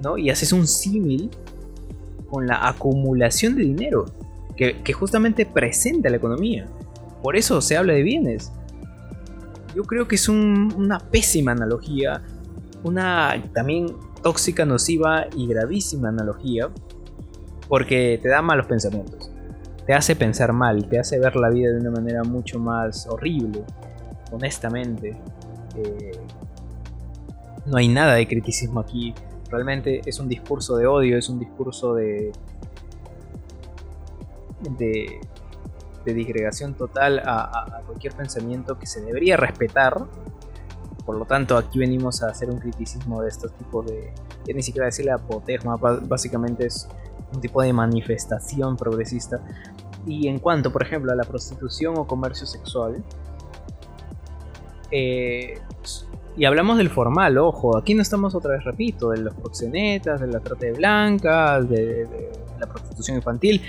¿no? Y haces un símil con la acumulación de dinero, que, justamente presenta la economía. Por eso se habla de bienes. Yo creo que es una pésima analogía una también tóxica, nociva y gravísima analogía, porque te da malos pensamientos, te hace pensar mal, te hace ver la vida de una manera mucho más horrible, honestamente. Eh, no hay nada de criticismo aquí, realmente es un discurso de odio, es un discurso de, de, de disgregación total a cualquier pensamiento que se debería respetar por lo tanto, aquí venimos a hacer un criticismo de estos tipos de. Ya ni siquiera decirle apotegma, básicamente es un tipo de manifestación progresista. Y en cuanto, por ejemplo, a la prostitución o comercio sexual, eh, y hablamos del formal, ojo, aquí no estamos otra vez, repito, de los proxenetas, de la trata de blancas, de, la prostitución infantil.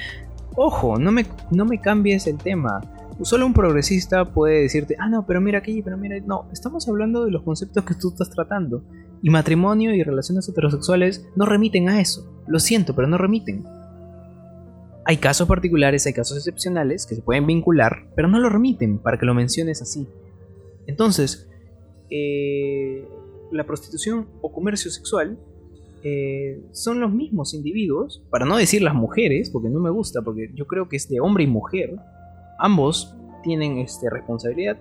Ojo, no me, no me cambies el tema solo un progresista puede decirte, ah, no, pero mira aquí, pero mira, no, estamos hablando de los conceptos que tú estás tratando. Y matrimonio y relaciones heterosexuales no remiten a eso. Lo siento, pero no remiten. Hay casos particulares, hay casos excepcionales que se pueden vincular, pero no lo remiten para que lo menciones así. Entonces, eh, la prostitución o comercio sexual eh, son los mismos individuos, para no decir las mujeres, porque no me gusta, porque yo creo que es de hombre y mujer, ambos tienen este, responsabilidad.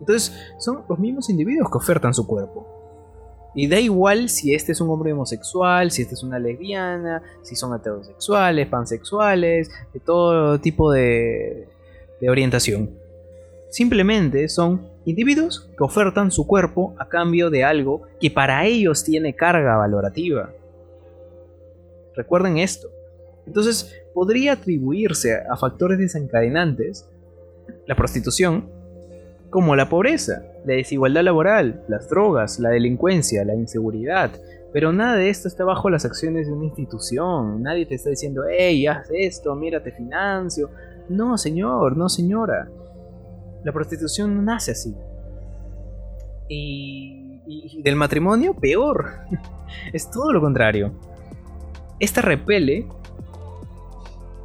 Entonces son los mismos individuos que ofertan su cuerpo. Y da igual si este es un hombre homosexual, si este es una lesbiana, si son heterosexuales, pansexuales, de todo tipo de, de orientación. Simplemente son individuos que ofertan su cuerpo a cambio de algo que para ellos tiene carga valorativa. Recuerden esto. Entonces, podría atribuirse a factores desencadenantes la prostitución, como la pobreza, la desigualdad laboral, las drogas, la delincuencia, la inseguridad. Pero nada de esto está bajo las acciones de una institución. Nadie te está diciendo, hey, haz esto, mírate financio. No, señor, no, señora. La prostitución nace así. Y, y del matrimonio, peor. (laughs) es todo lo contrario. Esta repele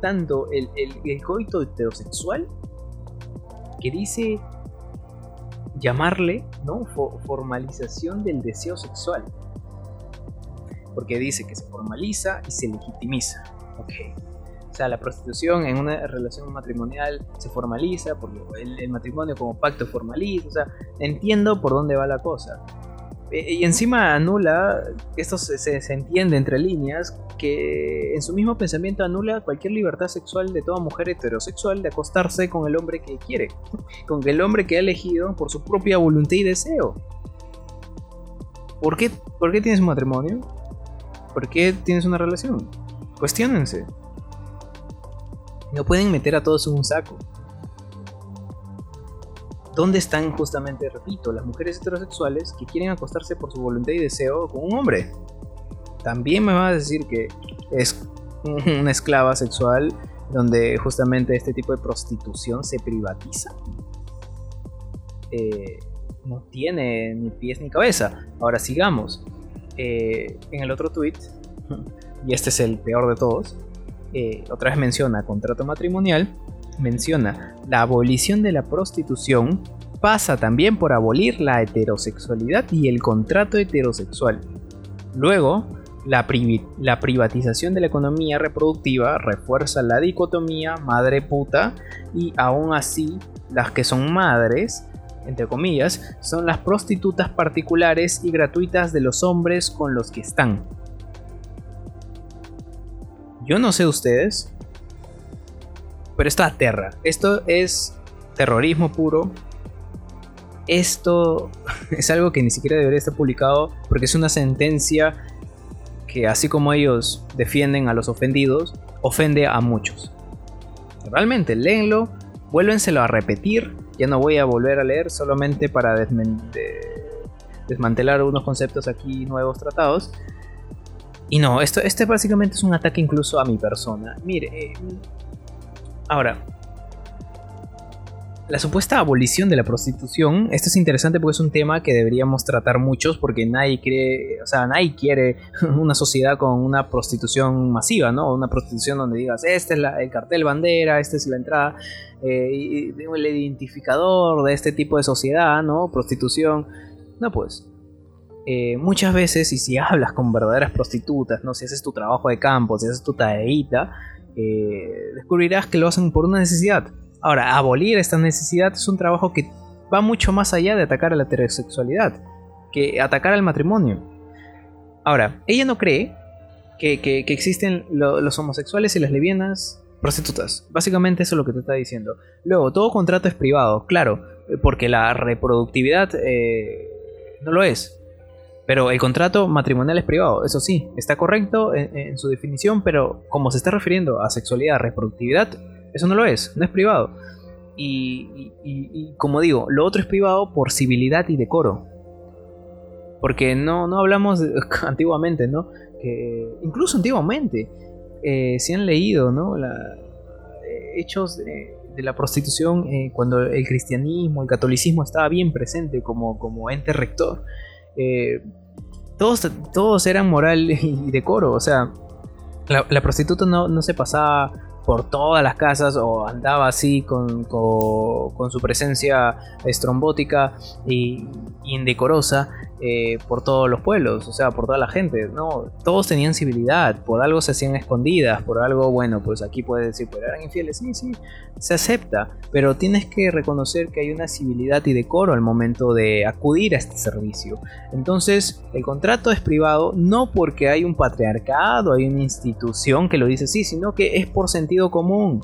tanto el, el, coito heterosexual que dice llamarle ¿no? formalización del deseo sexual. Porque dice que se formaliza y se legitimiza. O sea, la prostitución en una relación matrimonial se formaliza, porque el, el matrimonio como pacto formaliza. O sea, entiendo por dónde va la cosa. Eh, y encima anula, esto se, se, entiende entre líneas, que en su mismo pensamiento anula cualquier libertad sexual de toda mujer heterosexual de acostarse con el hombre que quiere, (laughs) con el hombre que ha elegido por su propia voluntad y deseo. ¿Por qué, ¿Por qué tienes un matrimonio? ¿Por qué tienes una relación? Cuestiónense. No pueden meter a todos en un saco. ¿Dónde están justamente, repito, las mujeres heterosexuales que quieren acostarse por su voluntad y deseo con un hombre? También me va a decir que es (laughs) una esclava sexual donde justamente este tipo de prostitución se privatiza. Eh, no tiene ni pies ni cabeza. Ahora sigamos. Eh, en el otro tweet, (laughs) y este es el peor de todos, eh, otra vez menciona contrato matrimonial menciona, la abolición de la prostitución pasa también por abolir la heterosexualidad y el contrato heterosexual. Luego, la, la, privatización de la economía reproductiva refuerza la dicotomía madre puta y aún así las que son madres entre comillas, son las prostitutas particulares y gratuitas de los hombres con los que están. Yo no sé ustedes, pero esto aterra. Esto es terrorismo puro. Esto (laughs) es algo que ni siquiera debería estar publicado porque es una sentencia que así como ellos defienden a los ofendidos, ofende a muchos. Realmente, léenlo, vuélvenselo a repetir. Ya no voy a volver a leer solamente para desmantelar unos conceptos aquí nuevos tratados. Y no, esto, este básicamente es un ataque incluso a mi persona. Mire, eh, ahora, la supuesta abolición de la prostitución, esto es interesante porque es un tema que deberíamos tratar muchos porque nadie quiere, o sea, nadie quiere (laughs) una sociedad con una prostitución masiva, ¿no? Una prostitución donde digas, este es el cartel bandera, esta es la entrada, eh, el identificador de este tipo de sociedad, ¿no? Prostitución. No, pues. Eh, muchas veces, y si hablas con verdaderas prostitutas, ¿no? Si haces tu trabajo de campo, si haces tu tareita, eh, descubrirás que lo hacen por una necesidad Ahora, abolir esta necesidad es un trabajo que va mucho más allá de atacar a la heterosexualidad, que atacar al matrimonio. Ahora, ella no cree que, existen los homosexuales y las lesbianas prostitutas. Básicamente eso es lo que te está diciendo. Luego, todo contrato es privado, claro, porque la reproductividad eh, no lo es. Pero el contrato matrimonial es privado, eso sí, está correcto en, su definición, pero como se está refiriendo a sexualidad, reproductividad, eso no lo es, no es privado. Y, como digo, lo otro es privado por civilidad y decoro. Porque no, no hablamos (laughs) antiguamente, ¿no? Que incluso antiguamente, eh, se han leído, ¿no? La, eh, hechos de, la prostitución eh, cuando el cristianismo, el catolicismo estaba bien presente como, como ente rector. Todos, todos eran moral y decoro, o sea, la, prostituta no, no se pasaba por todas las casas o andaba así con, con, su presencia estrombótica y, indecorosa eh, por todos los pueblos, o sea, por toda la gente, ¿no? Todos tenían civilidad, por algo se hacían escondidas, por algo, bueno, pues aquí puedes decir, pero eran infieles, sí, sí, se acepta, pero tienes que reconocer que hay una civilidad y decoro al momento de acudir a este servicio. Entonces, el contrato es privado no porque hay un patriarcado, hay una institución que lo dice así, sino que es por sentido común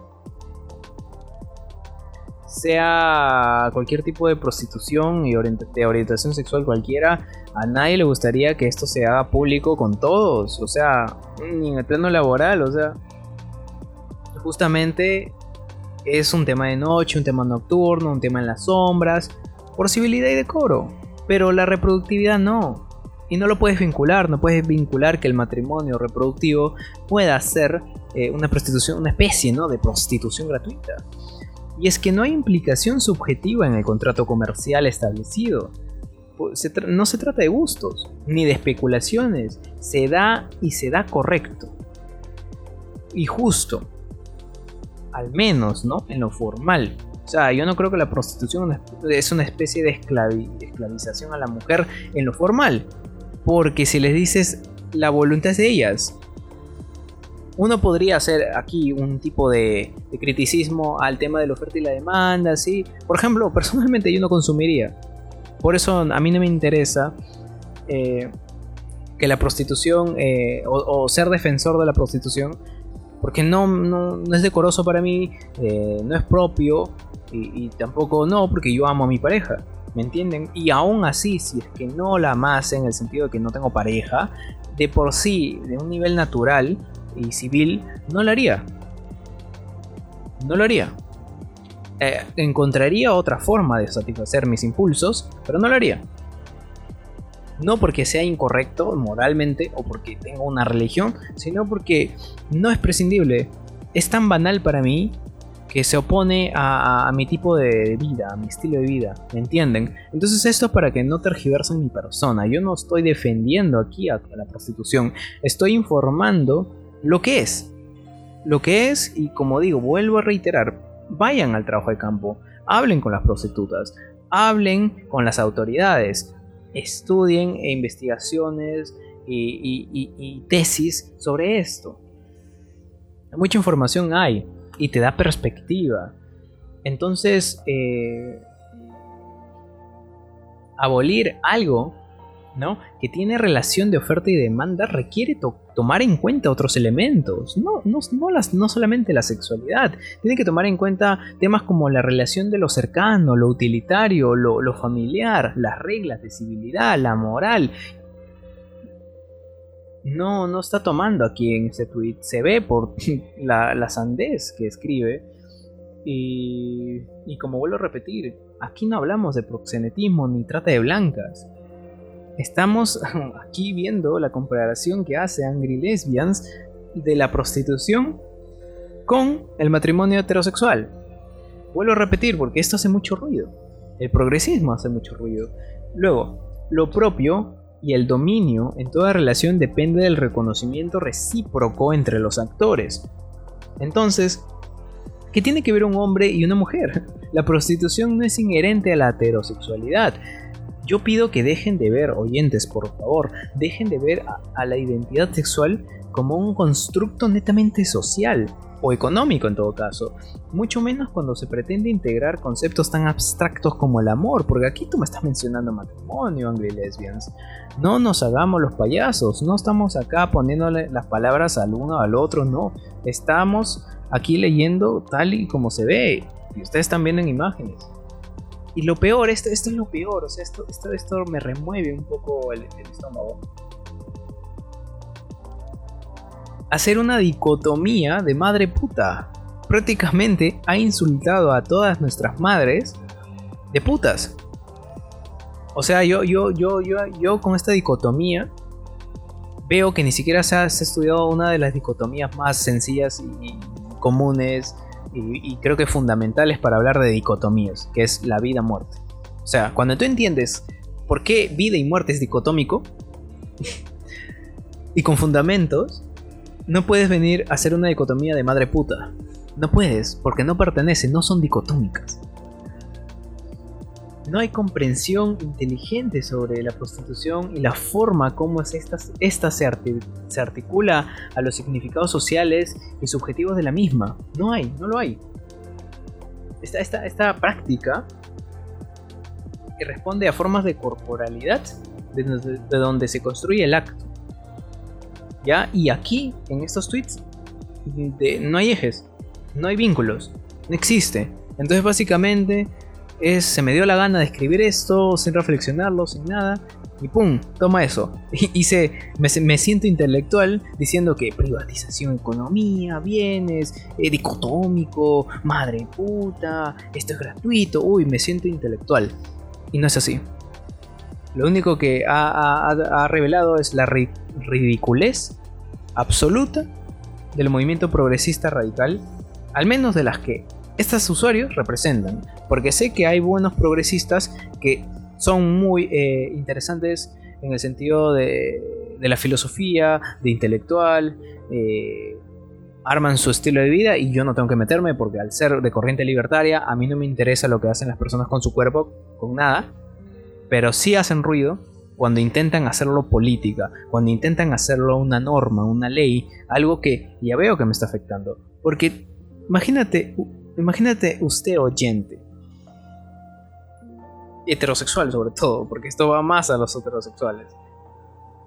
sea cualquier tipo de prostitución y de orientación sexual cualquiera, a nadie le gustaría que esto se haga público con todos, o sea, ni en el plano laboral, o sea, justamente es un tema de noche, un tema nocturno, un tema en las sombras, posibilidad y decoro, pero la reproductividad no. Y no lo puedes vincular, no puedes vincular que el matrimonio reproductivo pueda ser eh, una prostitución, una especie ¿no? de prostitución gratuita. Y es que no hay implicación subjetiva en el contrato comercial establecido. no se trata de gustos, ni de especulaciones. Se da y se da correcto. Y justo. Al menos, ¿no? En lo formal. O sea, yo no creo que la prostitución es una especie de, de esclavización a la mujer en lo formal. Porque si les dices la voluntad es de ellas, uno podría hacer aquí un tipo de, criticismo al tema de la oferta y la demanda, ¿sí? Por ejemplo, personalmente yo no consumiría. Por eso a mí no me interesa eh, que la prostitución eh, o, ser defensor de la prostitución, porque no, no, es decoroso para mí, eh, no es propio y, tampoco no, porque yo amo a mi pareja. ¿Me entienden? Y aún así, si es que no la amas en el sentido de que no tengo pareja, de por sí, de un nivel natural, y civil, no lo haría. No lo haría. Eh, encontraría otra forma de satisfacer mis impulsos, pero no lo haría. No porque sea incorrecto moralmente o porque tengo una religión, sino porque no es prescindible. Es tan banal para mí que se opone a, mi tipo de vida, a mi estilo de vida, ¿me entienden? Entonces esto es para que no tergiversen mi persona. Yo no estoy defendiendo aquí a la prostitución, estoy informando lo que es. Lo que es, y como digo, vuelvo a reiterar, vayan al trabajo de campo, hablen con las prostitutas, hablen con las autoridades, estudien investigaciones y, tesis sobre esto. Mucha información hay y te da perspectiva. Entonces, eh, abolir algo ¿no? que tiene relación de oferta y demanda requiere tomar en cuenta otros elementos, no, no, no, las, no solamente la sexualidad, tiene que tomar en cuenta temas como la relación de lo cercano, lo utilitario, lo, familiar, las reglas de civilidad, la moral. No, no está tomando aquí en ese tweet, se ve por (laughs) la, la sandez que escribe. Y, y como vuelvo a repetir, aquí no hablamos de proxenetismo ni trata de blancas Estamos (laughs) aquí viendo la comparación que hace Angry Lesbians de la prostitución con el matrimonio heterosexual. Vuelvo a repetir porque esto hace mucho ruido. El progresismo hace mucho ruido. Luego, lo propio y el dominio en toda relación depende del reconocimiento recíproco entre los actores. Entonces, ¿qué tiene que ver un hombre y una mujer? La prostitución no es inherente a la heterosexualidad, yo pido que dejen de ver, oyentes, por favor, dejen de ver a, la identidad sexual como un constructo netamente social, o económico en todo caso, mucho menos cuando se pretende integrar conceptos tan abstractos como el amor, porque aquí tú me estás mencionando matrimonio, angry lesbians. No nos hagamos los payasos, no estamos acá poniéndole las palabras al uno al otro, no, estamos aquí leyendo tal y como se ve, y ustedes están viendo en imágenes. Y lo peor, esto, esto es lo peor, o sea, esto, esto, esto me remueve un poco el, estómago. Hacer una dicotomía de madre puta. Prácticamente ha insultado a todas nuestras madres de putas. O sea, yo, yo, yo, yo, yo con esta dicotomía veo que ni siquiera se ha, estudiado una de las dicotomías más sencillas y comunes y, creo que fundamentales para hablar de dicotomías, que es la vida-muerte. O sea, cuando tú entiendes por qué vida y muerte es dicotómico, (laughs) y con fundamentos, no puedes venir a hacer una dicotomía de madre puta. No puedes, porque no pertenecen, no son dicotómicas no hay comprensión inteligente sobre la prostitución y la forma como esta, esta se, articula a los significados sociales y subjetivos de la misma. No hay, no lo hay. Esta, esta, esta práctica que responde a formas de corporalidad de, donde se construye el acto. ¿Ya? Y aquí, en estos tweets, no hay ejes, no hay vínculos, no existe. Entonces básicamente es, se me dio la gana de escribir esto sin reflexionarlo, sin nada, y pum, toma eso. (laughs) Y, me, siento intelectual diciendo que privatización, economía, bienes, eh, dicotómico, madre puta, esto es gratuito, uy, me siento intelectual. Y no es así. Lo único que ha, revelado es la ridiculez absoluta del movimiento progresista radical, al menos de las que estos usuarios representan. Porque sé que hay buenos progresistas que son muy eh, interesantes en el sentido de, la filosofía, de intelectual, eh, arman su estilo de vida y yo no tengo que meterme porque al ser de corriente libertaria a mí no me interesa lo que hacen las personas con su cuerpo, con nada, pero sí hacen ruido cuando intentan hacerlo política, cuando intentan hacerlo una norma, una ley, algo que ya veo que me está afectando. Porque imagínate Imagínate usted oyente. Heterosexual sobre todo, porque esto va más a los heterosexuales.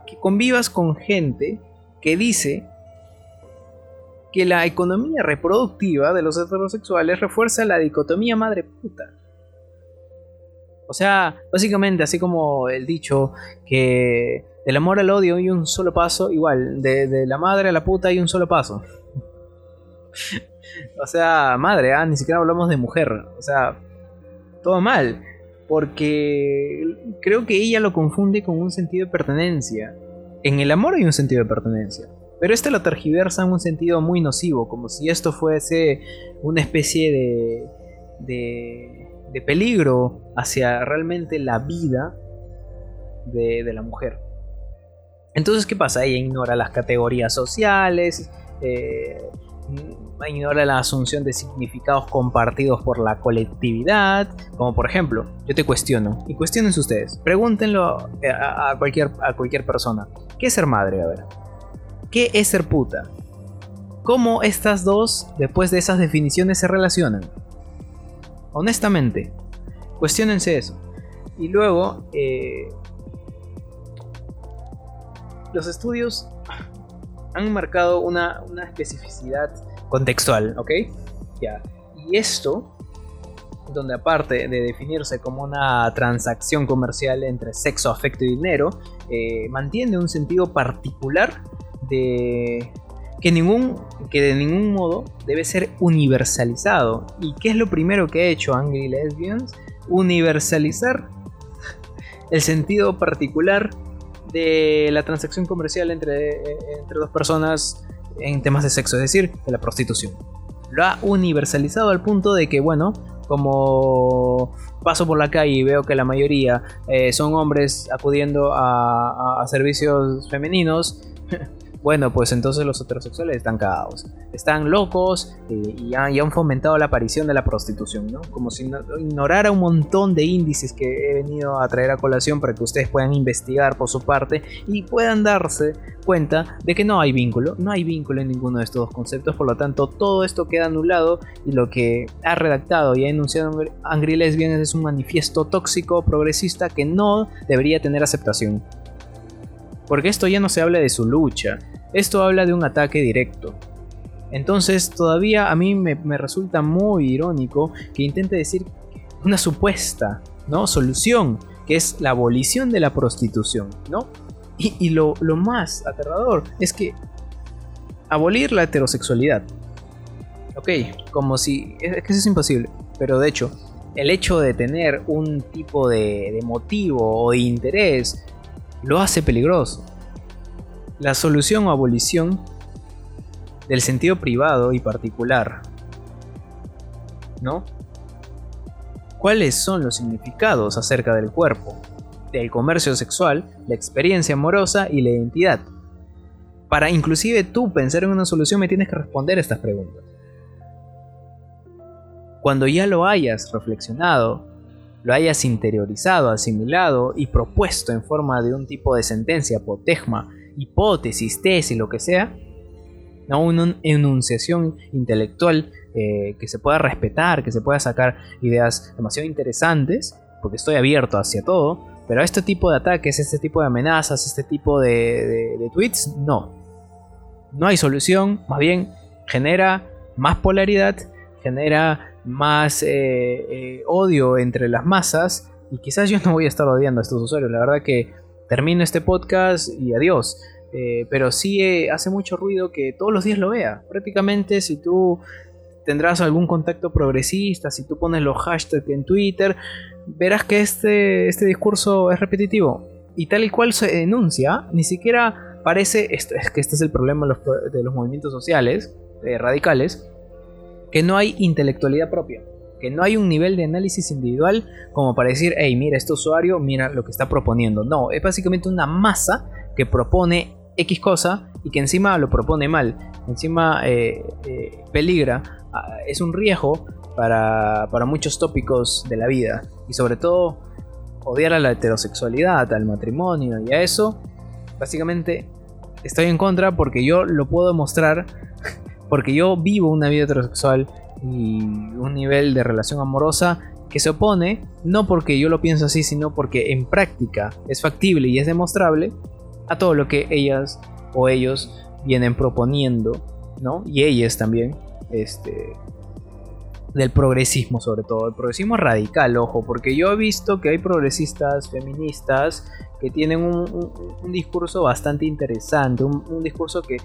Que convivas con gente que dice que la economía reproductiva de los heterosexuales refuerza la dicotomía madre puta. O sea, básicamente así como el dicho que del amor al odio hay un solo paso, igual, de, la madre a la puta hay un solo paso. O sea, madre, ah, ni siquiera hablamos de mujer. O sea, todo mal. Porque creo que ella lo confunde con un sentido de pertenencia. En el amor hay un sentido de pertenencia. Pero este lo tergiversa en un sentido muy nocivo, como si esto fuese una especie de, de, de peligro hacia realmente la vida de, la mujer. Entonces, ¿qué pasa? Ella ignora las categorías sociales, eh, ignora la asunción de significados compartidos por la colectividad, como por ejemplo, yo te cuestiono, y cuestionense ustedes, pregúntenlo a, cualquier, a cualquier persona, ¿qué es ser madre? A ver, ¿qué es ser puta? ¿Cómo estas dos, después de esas definiciones, se relacionan? Honestamente, cuestionense eso. Y luego, eh, los estudios han marcado una, una especificidad contextual, ¿ok? Ya. Y esto, donde aparte de definirse como una transacción comercial entre sexo, afecto y dinero, eh, mantiene un sentido particular de que, ningún, que de ningún modo debe ser universalizado. ¿Y qué es lo primero que ha hecho Angry Lesbians? Universalizar el sentido particular de la transacción comercial entre, entre dos personas en temas de sexo, es decir, de la prostitución. Lo ha universalizado al punto de que, bueno, como paso por la calle y veo que la mayoría eh, son hombres acudiendo a servicios femeninos, (laughs) bueno, pues entonces los heterosexuales están cagados. Están locos eh, y, han, fomentado la aparición de la prostitución, ¿no? Como si ignorara un montón de índices que he venido a traer a colación para que ustedes puedan investigar por su parte y puedan darse cuenta de que no hay vínculo, no hay vínculo en ninguno de estos dos conceptos, por lo tanto todo esto queda anulado y lo que ha redactado y ha enunciado Angry Lesbian es un manifiesto tóxico progresista que no debería tener aceptación. Porque esto ya no se habla de su lucha, esto habla de un ataque directo. Entonces todavía a mí me, resulta muy irónico que intente decir una supuesta ¿no? solución, que es la abolición de la prostitución, ¿no? Y, lo, más aterrador es que abolir la heterosexualidad. Ok, como si... Es que eso es imposible, pero de hecho, el hecho de tener un tipo de, de motivo o de interés lo hace peligroso. La solución o abolición del sentido privado y particular. ¿No? ¿Cuáles son los significados acerca del cuerpo, del comercio sexual, la experiencia amorosa y la identidad? Para inclusive tú pensar en una solución me tienes que responder estas preguntas. Cuando ya lo hayas reflexionado, lo hayas interiorizado, asimilado y propuesto en forma de un tipo de sentencia, potegma, hipótesis, tesis, lo que sea, ¿no? una enunciación intelectual eh, que se pueda respetar, que se pueda sacar ideas demasiado interesantes, porque estoy abierto hacia todo, pero este tipo de ataques, este tipo de amenazas, este tipo de, tweets, no. No hay solución, más bien genera más polaridad, genera más eh, eh, odio entre las masas, y quizás yo no voy a estar odiando a estos usuarios, la verdad que termino este podcast y adiós. Eh, pero sí eh, hace mucho ruido que todos los días lo vea. Prácticamente si tú tendrás algún contacto progresista, si tú pones los hashtags en Twitter, verás que este, este discurso es repetitivo. Y tal y cual se enuncia, ni siquiera parece, esto, es que este es el problema de los, movimientos sociales, radicales, que no hay intelectualidad propia que no hay un nivel de análisis individual como para decir, hey, mira, este usuario, mira lo que está proponiendo. No, es básicamente una masa que propone X cosa y que encima lo propone mal, encima eh, eh, peligra, ah, es un riesgo para, para muchos tópicos de la vida y sobre todo odiar a la heterosexualidad, al matrimonio y a eso, básicamente estoy en contra porque yo lo puedo mostrar, porque yo vivo una vida heterosexual y un nivel de relación amorosa que se opone, no porque yo lo pienso así, sino porque en práctica es factible y es demostrable a todo lo que ellas o ellos vienen proponiendo, ¿no? Y ellas también, este, del progresismo sobre todo, el progresismo radical, ojo, porque yo he visto que hay progresistas feministas que tienen un, discurso bastante interesante, un, discurso que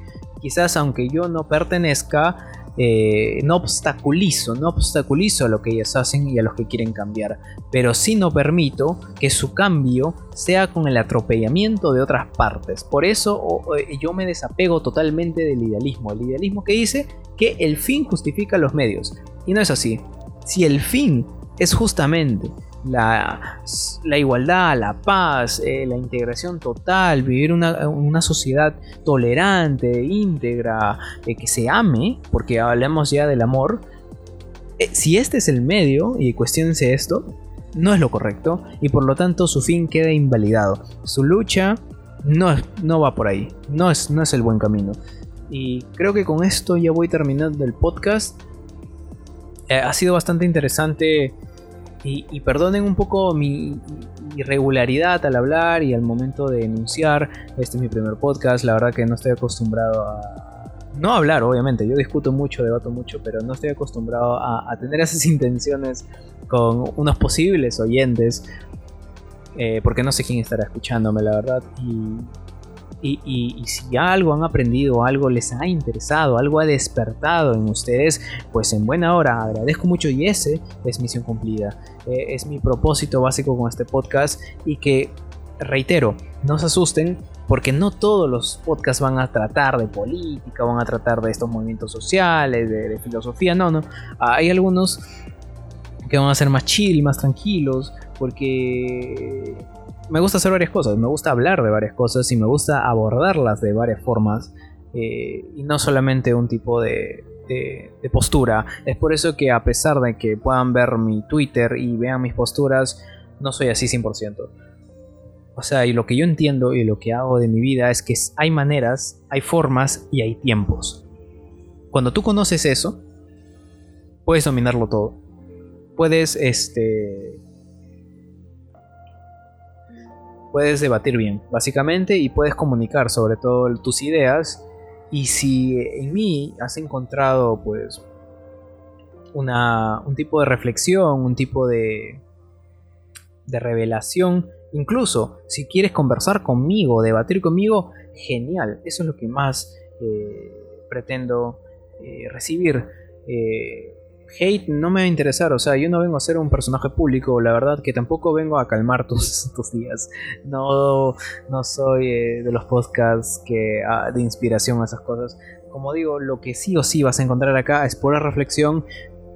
quizás aunque yo no pertenezca, eh, no obstaculizo, no obstaculizo a lo que ellas hacen y a los que quieren cambiar, pero sí no permito que su cambio sea con el atropellamiento de otras partes. Por eso eh, yo me desapego totalmente del idealismo, el idealismo que dice que el fin justifica los medios. Y no es así. Si el fin es justamente la, igualdad, la paz, eh, la integración total, vivir una, sociedad tolerante, íntegra, eh, que se ame, porque hablamos ya del amor. Eh, si este es el medio, y cuestionense esto, no es lo correcto y por lo tanto su fin queda invalidado. Su lucha no, no va por ahí, no es, no es el buen camino. Y creo que con esto ya voy terminando el podcast. ha sido bastante interesante y, perdonen un poco mi, irregularidad al hablar y al momento de enunciar. Este es mi primer podcast, la verdad que no estoy acostumbrado a... No hablar, obviamente, yo discuto mucho, debato mucho, pero no estoy acostumbrado a, tener esas (laughs) intenciones con unos posibles oyentes, eh, porque no sé quién estará escuchándome, la verdad. Y y, si algo han aprendido, algo les ha interesado, algo ha despertado en ustedes, pues en buena hora agradezco mucho y ese es misión cumplida. Eh, es mi propósito básico con este podcast y que, reitero, no se asusten porque no todos los podcasts van a tratar de política, van a tratar de estos movimientos sociales, de, de filosofía, no, no. Hay algunos que van a ser más chill, más tranquilos, porque me gusta hacer varias cosas, me gusta hablar de varias cosas y me gusta abordarlas de varias formas eh, y no solamente un tipo de, postura. Es por eso que a pesar de que puedan ver mi Twitter y vean mis posturas, no soy así 100%. O sea, y lo que yo entiendo y lo que hago de mi vida es que hay maneras, hay formas y hay tiempos. Cuando tú conoces eso, puedes dominarlo todo. Puedes, este, puedes debatir bien, básicamente, y puedes comunicar sobre todo tus ideas. Y si en mí has encontrado, pues, una, un tipo de reflexión, un tipo de, de revelación, incluso si quieres conversar conmigo, debatir conmigo, genial. Eso es lo que más eh, pretendo eh, recibir. Eh, hate no me va a interesar, o sea, yo no vengo a ser un personaje público, la verdad que tampoco vengo a calmar (laughs) tus, tus días. No, no soy eh, de los podcasts que, ah, de inspiración a esas cosas. Como digo, lo que sí o sí vas a encontrar acá es pura reflexión,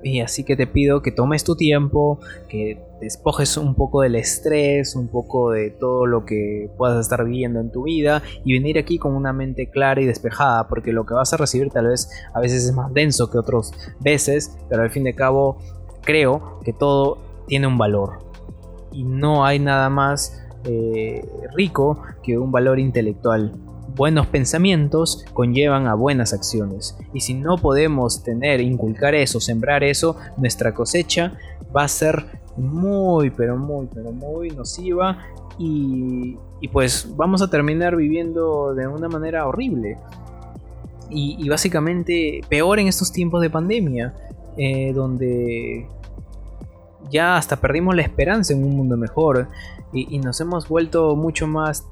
y así que te pido que tomes tu tiempo, que despojes un poco del estrés, un poco de todo lo que puedas estar viviendo en tu vida y venir aquí con una mente clara y despejada, porque lo que vas a recibir tal vez a veces es más denso que otras veces, pero al fin de cabo creo que todo tiene un valor. Y no hay nada más eh, rico que un valor intelectual buenos pensamientos conllevan a buenas acciones. Y si no podemos tener, inculcar eso, sembrar eso, nuestra cosecha va a ser muy, pero muy, pero muy nociva. Y, pues vamos a terminar viviendo de una manera horrible. Y, básicamente peor en estos tiempos de pandemia, eh, donde ya hasta perdimos la esperanza en un mundo mejor y, nos hemos vuelto mucho más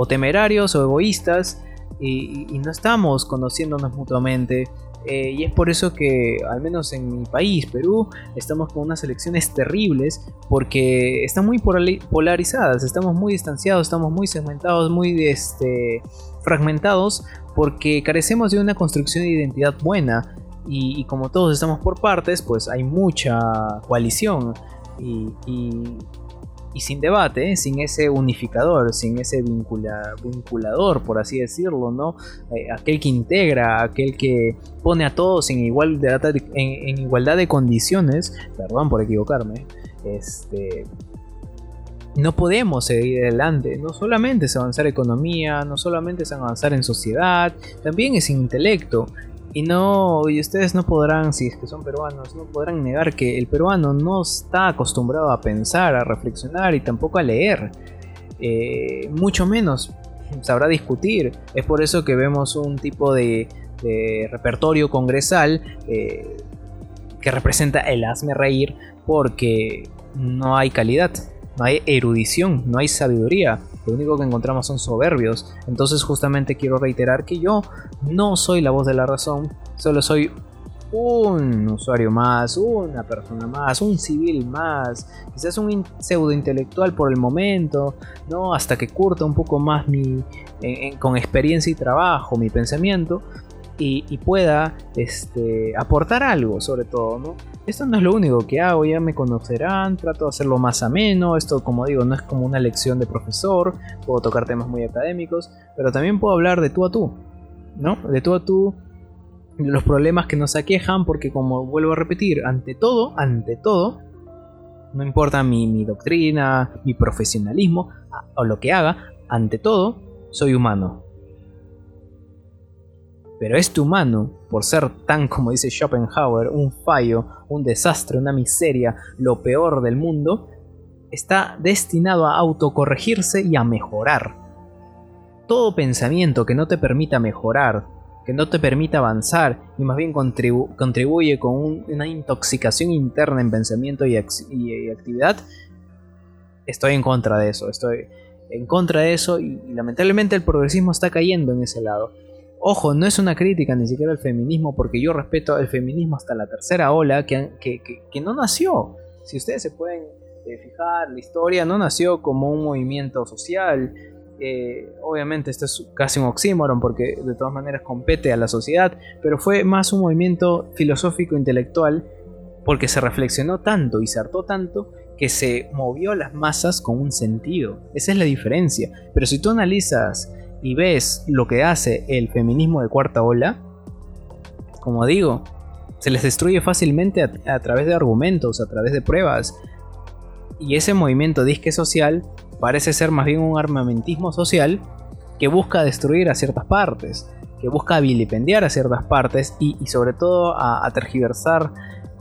o temerarios o egoístas y, no estamos conociéndonos mutuamente. Eh, y es por eso que, al menos en mi país, Perú, estamos con unas elecciones terribles porque están muy polarizadas, estamos muy distanciados, estamos muy segmentados, muy este, fragmentados porque carecemos de una construcción de identidad buena. Y, como todos estamos por partes, pues hay mucha coalición. y, y sin debate, sin ese unificador, sin ese vinculador, por así decirlo, ¿no? Eh, aquel que integra, aquel que pone a todos en, igualdad de, en, igualdad de condiciones, perdón por equivocarme, este, no podemos seguir adelante. No solamente es avanzar economía, no solamente es avanzar en sociedad, también es intelecto. Y no, y ustedes no podrán, si es que son peruanos, no podrán negar que el peruano no está acostumbrado a pensar, a reflexionar y tampoco a leer. Eh, mucho menos sabrá discutir. Es por eso que vemos un tipo de, repertorio congresal eh, que representa el hazme reír porque no hay calidad, no hay erudición, no hay sabiduría lo único que encontramos son soberbios. Entonces justamente quiero reiterar que yo no soy la voz de la razón, solo soy un usuario más, una persona más, un civil más, quizás un pseudo intelectual por el momento, ¿no? Hasta que curta un poco más mi, con experiencia y trabajo mi pensamiento, y, pueda este, aportar algo sobre todo, ¿no? Esto no es lo único que hago, ya me conocerán, trato de hacerlo más ameno, esto como digo no es como una lección de profesor, puedo tocar temas muy académicos, pero también puedo hablar de tú a tú, ¿no? De tú a tú, los problemas que nos aquejan, porque como vuelvo a repetir, ante todo, ante todo, no importa mi, mi doctrina, mi profesionalismo o lo que haga, ante todo, soy humano, pero este humano, por ser tan, como dice Schopenhauer, un fallo, un desastre, una miseria, lo peor del mundo, está destinado a autocorregirse y a mejorar. Todo pensamiento que no te permita mejorar, que no te permita avanzar y más bien contribuye con una intoxicación interna en pensamiento y, actividad, estoy en contra de eso, estoy en contra de eso y, lamentablemente el progresismo está cayendo en ese lado. Ojo, no es una crítica ni siquiera al feminismo, porque yo respeto el feminismo hasta la tercera ola que, que no nació. Si ustedes se pueden eh, fijar, la historia no nació como un movimiento social, eh, obviamente esto es casi un oxímoron porque de todas maneras compete a la sociedad, pero fue más un movimiento filosófico intelectual porque se reflexionó tanto y se hartó tanto que se movió las masas con un sentido. Esa es la diferencia. Pero si tú analizas y ves lo que hace el feminismo de cuarta ola, como digo, se les destruye fácilmente a través de argumentos, a través de pruebas. Y ese movimiento disque social parece ser más bien un armamentismo social que busca destruir a ciertas partes, que busca vilipendiar a ciertas partes y, sobre todo a, tergiversar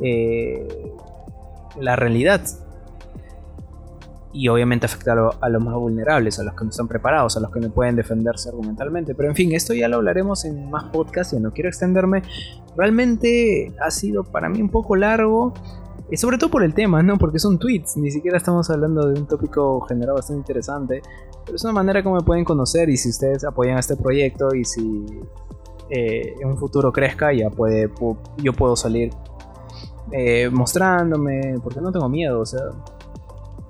eh, la realidad. Y obviamente afectar a, los más vulnerables, a los que no están preparados, a los que no pueden defenderse argumentalmente. Pero en fin, esto ya lo hablaremos en más podcasts y no quiero extenderme. Realmente ha sido para mí un poco largo. Y sobre todo por el tema, ¿no? Porque son tweets, ni siquiera estamos hablando de un tópico general bastante interesante. Pero es una manera como me pueden conocer y si ustedes apoyan este proyecto y si eh, en un futuro crezca, ya puede, yo puedo salir eh, mostrándome, porque no tengo miedo, o sea,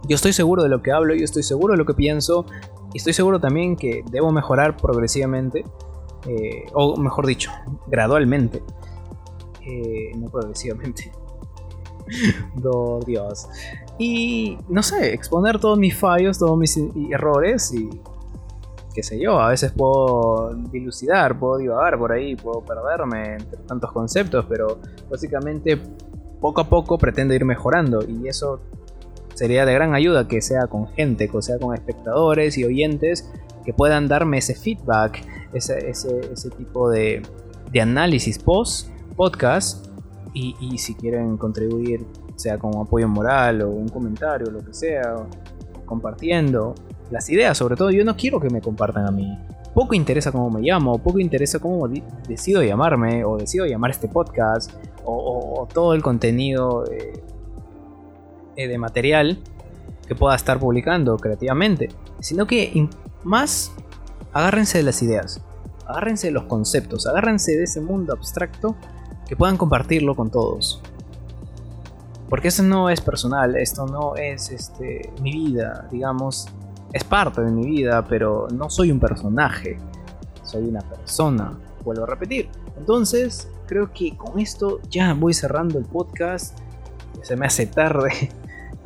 yo estoy seguro de lo que hablo, yo estoy seguro de lo que pienso y estoy seguro también que debo mejorar progresivamente, eh, o mejor dicho, gradualmente, no progresivamente. (laughs) Do Dios. Y no sé, exponer todos mis fallos, todos mis errores y qué sé yo, a veces puedo dilucidar, puedo divagar por ahí, puedo perderme entre tantos conceptos, pero básicamente poco a poco pretendo ir mejorando y eso sería de gran ayuda que sea con gente, que sea con espectadores y oyentes que puedan darme ese feedback, ese, tipo de, análisis post podcast y, si quieren contribuir, sea con apoyo moral o un comentario, lo que sea, compartiendo las ideas, sobre todo, yo no quiero que me compartan a mí. Poco interesa cómo me llamo, poco interesa cómo decido llamarme, o decido llamar este podcast, o, todo el contenido eh, de material que pueda estar publicando creativamente, sino que más agárrense de las ideas, agárrense de los conceptos, agárrense de ese mundo abstracto que puedan compartirlo con todos. Porque esto no es personal, esto no es este, mi vida, digamos, es parte de mi vida, pero no soy un personaje, soy una persona, vuelvo a repetir. Entonces, creo que con esto ya voy cerrando el podcast, se me hace tarde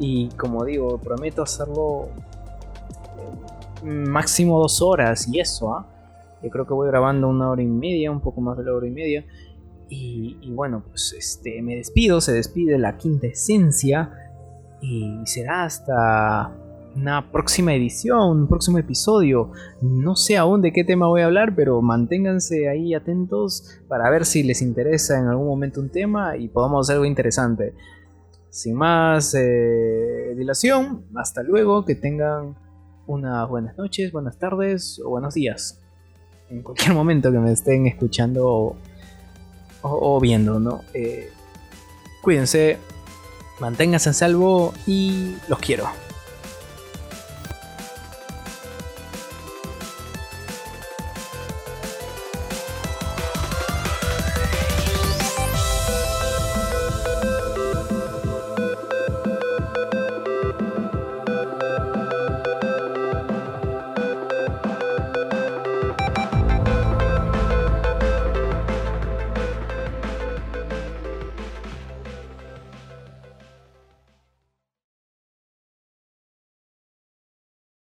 y como digo, prometo hacerlo eh, máximo dos horas y eso, ¿ah? Yo creo que voy grabando una hora y media, un poco más de la hora y media. Y, bueno, pues este, me despido, se despide la quinta esencia y será hasta una próxima edición, un próximo episodio. No sé aún de qué tema voy a hablar, pero manténganse ahí atentos para ver si les interesa en algún momento un tema y podamos hacer algo interesante. Sin más eh, dilación, hasta luego, que tengan unas buenas noches, buenas tardes o buenos días. En cualquier (laughs) momento que me estén escuchando o, viendo, ¿no? Eh, cuídense, manténganse en salvo y los quiero.